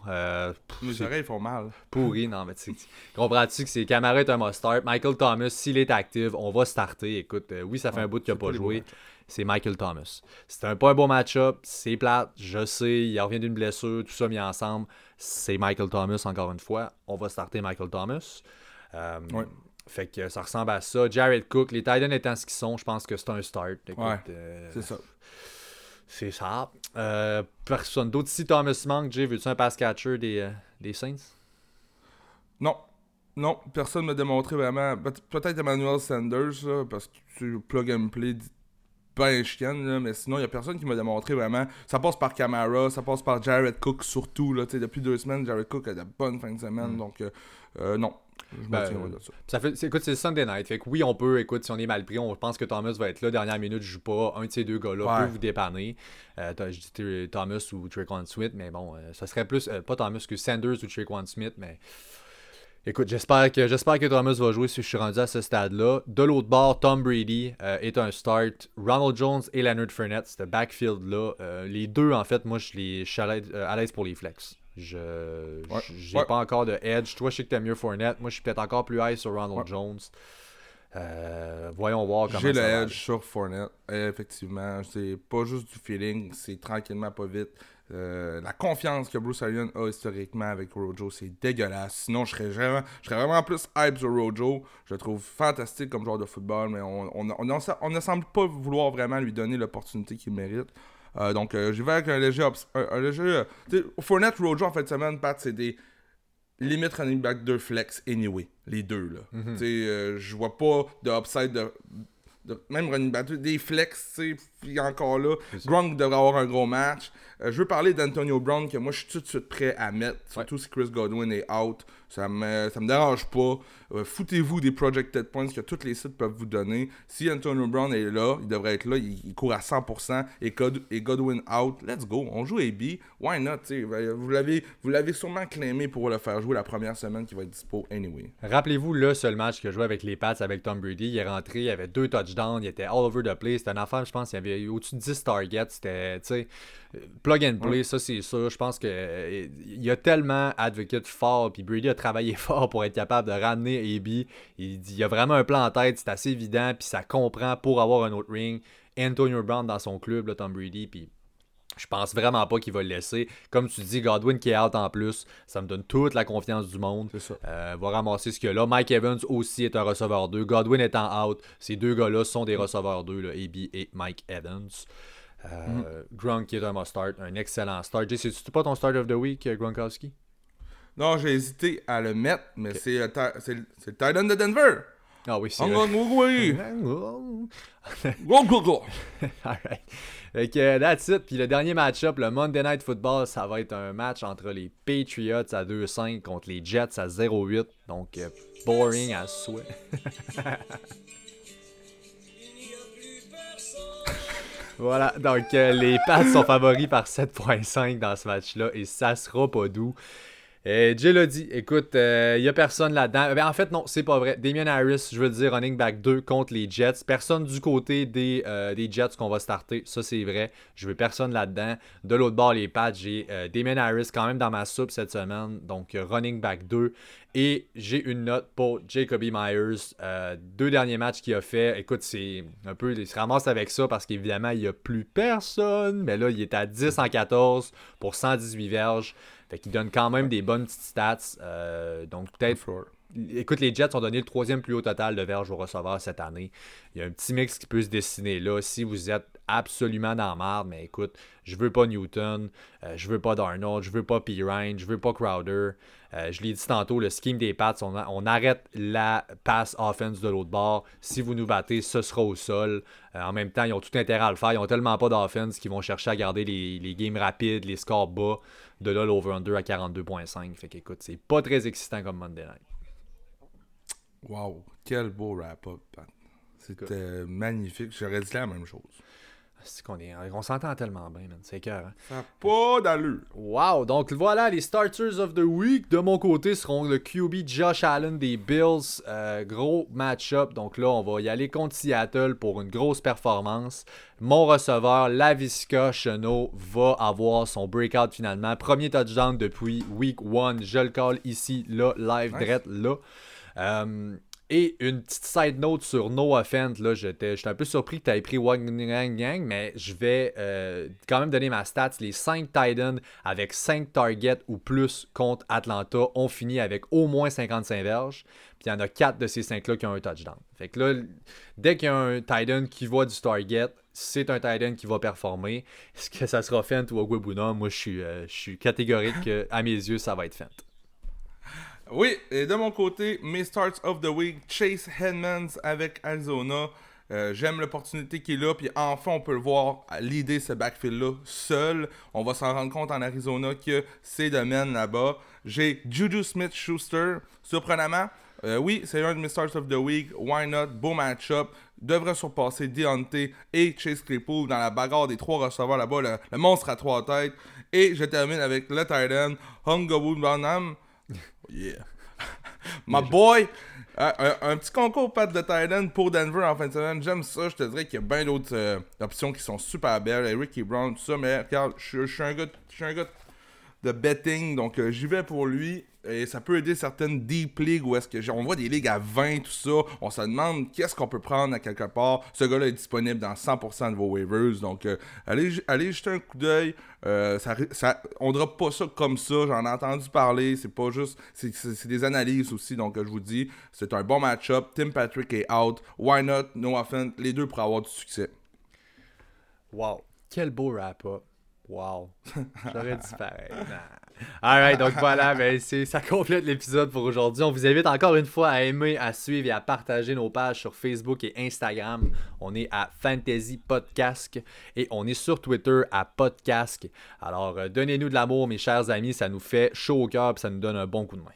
Les oreilles font mal. Pourri, non, mais tu comprends-tu que c'est Kamara est un must-start? Michael Thomas, s'il est actif, on va starter. Écoute, euh, oui, ça fait un bout qu'il n'a pas joué. C'est Michael Thomas. C'est un pas un bon match-up. C'est plate. Je sais. Il revient d'une blessure. Tout ça mis ensemble. C'est Michael Thomas, encore une fois. On va starter Michael Thomas. Euh, fait que ça ressemble à ça. Jared Cook, les Titans étant ce qu'ils sont, je pense que c'est un start. Euh, c'est ça. C'est ça. personne d'autre ici, Thomas Monk. Jay, veux-tu un pass catcher des, des Saints? Non, non, personne ne m'a démontré vraiment. Peut-être Emmanuel Sanders, parce que tu plug and play ben chienne, mais sinon, il n'y a personne qui m'a démontré vraiment. Ça passe par Camara, ça passe par Jared Cook surtout. Là, depuis deux semaines, Jared Cook a de bonnes fins de semaine, mm. donc euh, euh, non. Je ben, de ça. ça fait, écoute, c'est Sunday night. Fait que oui, on peut, écoute, si on est mal pris, on pense que Thomas va être là. Dernière minute, je joue pas. Un de ces deux gars-là peut vous dépanner. Euh, je dis Thomas ou Traquan Smith, mais bon, ça serait plus, pas Thomas que Sanders ou Traquan Smith, mais Écoute, j'espère que, j'espère que Thomas va jouer si je suis rendu à ce stade-là. De l'autre bord, Tom Brady euh, est un start. Ronald Jones et Leonard Fournette, ce backfield-là, euh, les deux, en fait, moi, je, les, suis euh, à l'aise pour les flex. Je j'ai pas encore de edge. Toi, je sais que t'aimes mieux Fournette. Moi, je suis peut-être encore plus high sur Ronald Jones. voyons voir comment J'ai le edge sur Fournette. effectivement, c'est pas juste du feeling, c'est tranquillement, pas vite. Euh, la confiance que Bruce Arians a historiquement avec Rojo, c'est dégueulasse. Sinon, je serais, vraiment, je serais vraiment plus hype sur Rojo. Je le trouve fantastique comme joueur de football, mais on, on, ne semble pas vouloir vraiment lui donner l'opportunité qu'il mérite. Euh, donc, euh, j'y vais avec un léger. Un, léger Fournette, Rojo, en fait de semaine, Pat, c'est des limite running back 2 flex anyway. Les deux, là. Mm je vois pas de upside de, même running back, des flex, tu sais, encore là. Gronk devrait avoir un gros match. Euh, je veux parler d'Antonio Brown, que moi, je suis tout de suite prêt à mettre, surtout si Chris Godwin est out. Ça me, ça me dérange pas. Euh, foutez-vous des projected points que tous les sites peuvent vous donner. Si Antonio Brown est là, il devrait être là, il, court à 100% et, et, Godwin out. Let's go. On joue AB. Why not? Vous l'avez, vous l'avez sûrement claimé pour le faire jouer la première semaine qui va être dispo anyway. Rappelez-vous le seul match qu'il a joué avec les Pats avec Tom Brady. Il est rentré, il avait deux touchdowns, il était all over the place. C'était un affaire, je pense, il y avait au-dessus de 10 targets. C'était, plug and play, ça c'est sûr. Je pense que euh, il y a tellement advocate fort, puis Brady a travaillé fort pour être capable de ramener AB. Il, il y a vraiment un plan en tête, c'est assez évident, puis ça comprend pour avoir un autre ring. Antonio Brown dans son club, là, Tom Brady, puis je pense vraiment pas qu'il va le laisser. Comme tu dis, Godwin qui est out en plus, ça me donne toute la confiance du monde. Ça. Euh, va ramasser ce qu'il y a là. Mike Evans aussi est un receveur 2. Godwin étant out, ces deux gars-là sont des receveurs 2, AB et Mike Evans. Euh, Gronk qui est un must-start, un excellent start. C'est-tu pas ton start of the week, euh, Gronkowski? Non, j'ai hésité à le mettre, mais c'est le, le Titan de Denver. Ah oui, c'est vrai. Oui. go, go, go. Alright. Fait que that's it. Puis le dernier match-up, le Monday Night Football, ça va être un match entre les Patriots à 2-5 contre les Jets à 0-8. Donc, euh, boring à souhait. Voilà, donc euh, les Pats sont favoris par 7.5 dans ce match-là et ça sera pas doux. Et Jay l'a dit, écoute, il euh, n'y a personne là-dedans. Ben, en fait, non, c'est pas vrai. Damien Harris, je veux dire, running back 2 contre les Jets. Personne du côté des, euh, des Jets qu'on va starter. Ça, c'est vrai. Je veux personne là-dedans. De l'autre bord, les Pats, j'ai Damien Harris quand même dans ma soupe cette semaine. Donc, running back 2. Et j'ai une note pour Jacoby Myers. Euh, deux derniers matchs qu'il a fait. Écoute, c'est un peu. Il se ramasse avec ça parce qu'évidemment, il n'y a plus personne. Mais là, il est à 10 en 14 pour 118 verges. Fait qu'il donne quand même des bonnes petites stats. Euh, donc peut-être. Écoute, les Jets ont donné le troisième plus haut total de verges au receveur cette année. Il y a un petit mix qui peut se dessiner là. Si vous êtes absolument dans la merde, mais écoute, je veux pas Newton, euh, je veux pas Darnold, je veux pas Pirine, je veux pas Crowder. Euh, je l'ai dit tantôt, le scheme des Pats, on, arrête la pass offense de l'autre bord. Si vous nous battez, ce sera au sol. Euh, en même temps, ils ont tout intérêt à le faire. Ils ont tellement pas d'offense qu'ils vont chercher à garder les, games rapides, les scores bas. De là, l'over-under à 42.5. Fait qu'écoute, c'est pas très excitant comme Monday Night. Wow, quel beau wrap-up, C'était magnifique. J'aurais dit la même chose. C'est qu'on est, on s'entend tellement bien, C'est cœur. Hein? Ça pas d'allure. Wow. Donc voilà, les starters of the week de mon côté seront le QB Josh Allen des Bills. Euh, gros match-up. Donc là, on va y aller contre Seattle pour une grosse performance. Mon receveur, Lavisca Chenot, va avoir son breakout finalement. Premier touchdown depuis week 1. Je le call ici, là, live, direct, là. Euh, et une petite side note sur No Offense, là, j'étais, un peu surpris que tu aies pris Wang Yang, mais je vais euh, quand même donner ma stats. Les 5 Titans avec 5 targets ou plus contre Atlanta ont fini avec au moins 55 verges. Puis il y en a 4 de ces 5-là qui ont un touchdown. Fait que là, dès qu'il y a un Titan qui voit du target, c'est un Titan qui va performer. Est-ce que ça sera Fent ou Ogwebuna? Moi, je suis, euh, je suis catégorique à mes yeux, ça va être Fent. Oui, et de mon côté, mes starts of the week, Chase Hedmans avec Arizona. Euh, j'aime l'opportunité qui est là, puis enfin on peut le voir l'idée ce backfield-là seul. On va s'en rendre compte en Arizona que c'est domaine là-bas. J'ai Juju Smith-Schuster, surprenamment. Euh, oui, c'est un de mes starts of the week. Why not? Beau match-up. Devrait surpasser Deontay et Chase Claypool dans la bagarre des trois receveurs là-bas. Le, monstre à trois têtes. Et je termine avec le Titan, Hungawood Bonham. Yeah. My boy! Un, un petit concours Pat de Thailand pour Denver en fin de semaine. J'aime ça. Je te dirais qu'il y a bien d'autres euh, options qui sont super belles. Eric et Brown, tout ça. Mais regarde, je je suis un gars, je suis un gars de betting. Donc euh, j'y vais pour lui. Et ça peut aider certaines deep leagues où est-ce que on voit des ligues à 20, tout ça. On se demande qu'est-ce qu'on peut prendre à quelque part. Ce gars-là est disponible dans 100% de vos waivers. Donc euh, allez, allez jeter un coup d'œil. Euh, on drop pas ça comme ça. J'en ai entendu parler. C'est pas juste. C'est des analyses aussi. Donc euh, je vous dis, c'est un bon match-up. Tim Patrick est out. Why not? No offense. Les deux pour avoir du succès. Wow. Quel beau wrap-up. Wow. J'aurais dit pareil. Alright, donc voilà, ben ça complète l'épisode pour aujourd'hui. On vous invite encore une fois à aimer, à suivre et à partager nos pages sur Facebook et Instagram. On est à Fantasy Podcast et on est sur Twitter à Podcast. Alors, euh, donnez-nous de l'amour, mes chers amis. Ça nous fait chaud au cœur et ça nous donne un bon coup de main.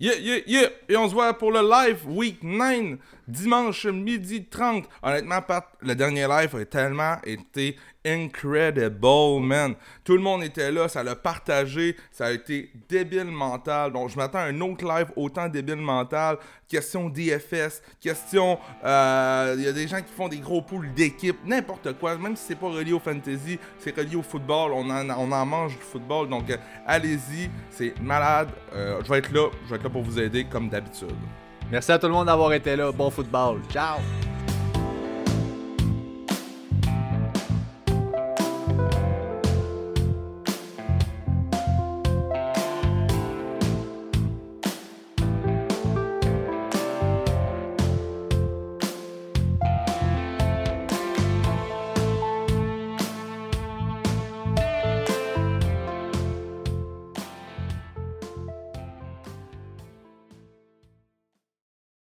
Yeah, yeah, yeah! Et on se voit pour le live week 9, dimanche midi 30. Honnêtement, Pat, le dernier live a tellement été incredible, man. Tout le monde était là, ça l'a partagé, ça a été débile mental. Donc, je m'attends à un autre live autant débile mental. Question DFS, question. euh, Il y a des gens qui font des gros poules d'équipe, n'importe quoi. Même si c'est pas relié au fantasy, c'est relié au football. On en, on en mange du football. Donc, euh, allez-y, c'est malade. Euh, je vais être là, je vais être là pour vous aider comme d'habitude. Merci à tout le monde d'avoir été là. Bon football. Ciao!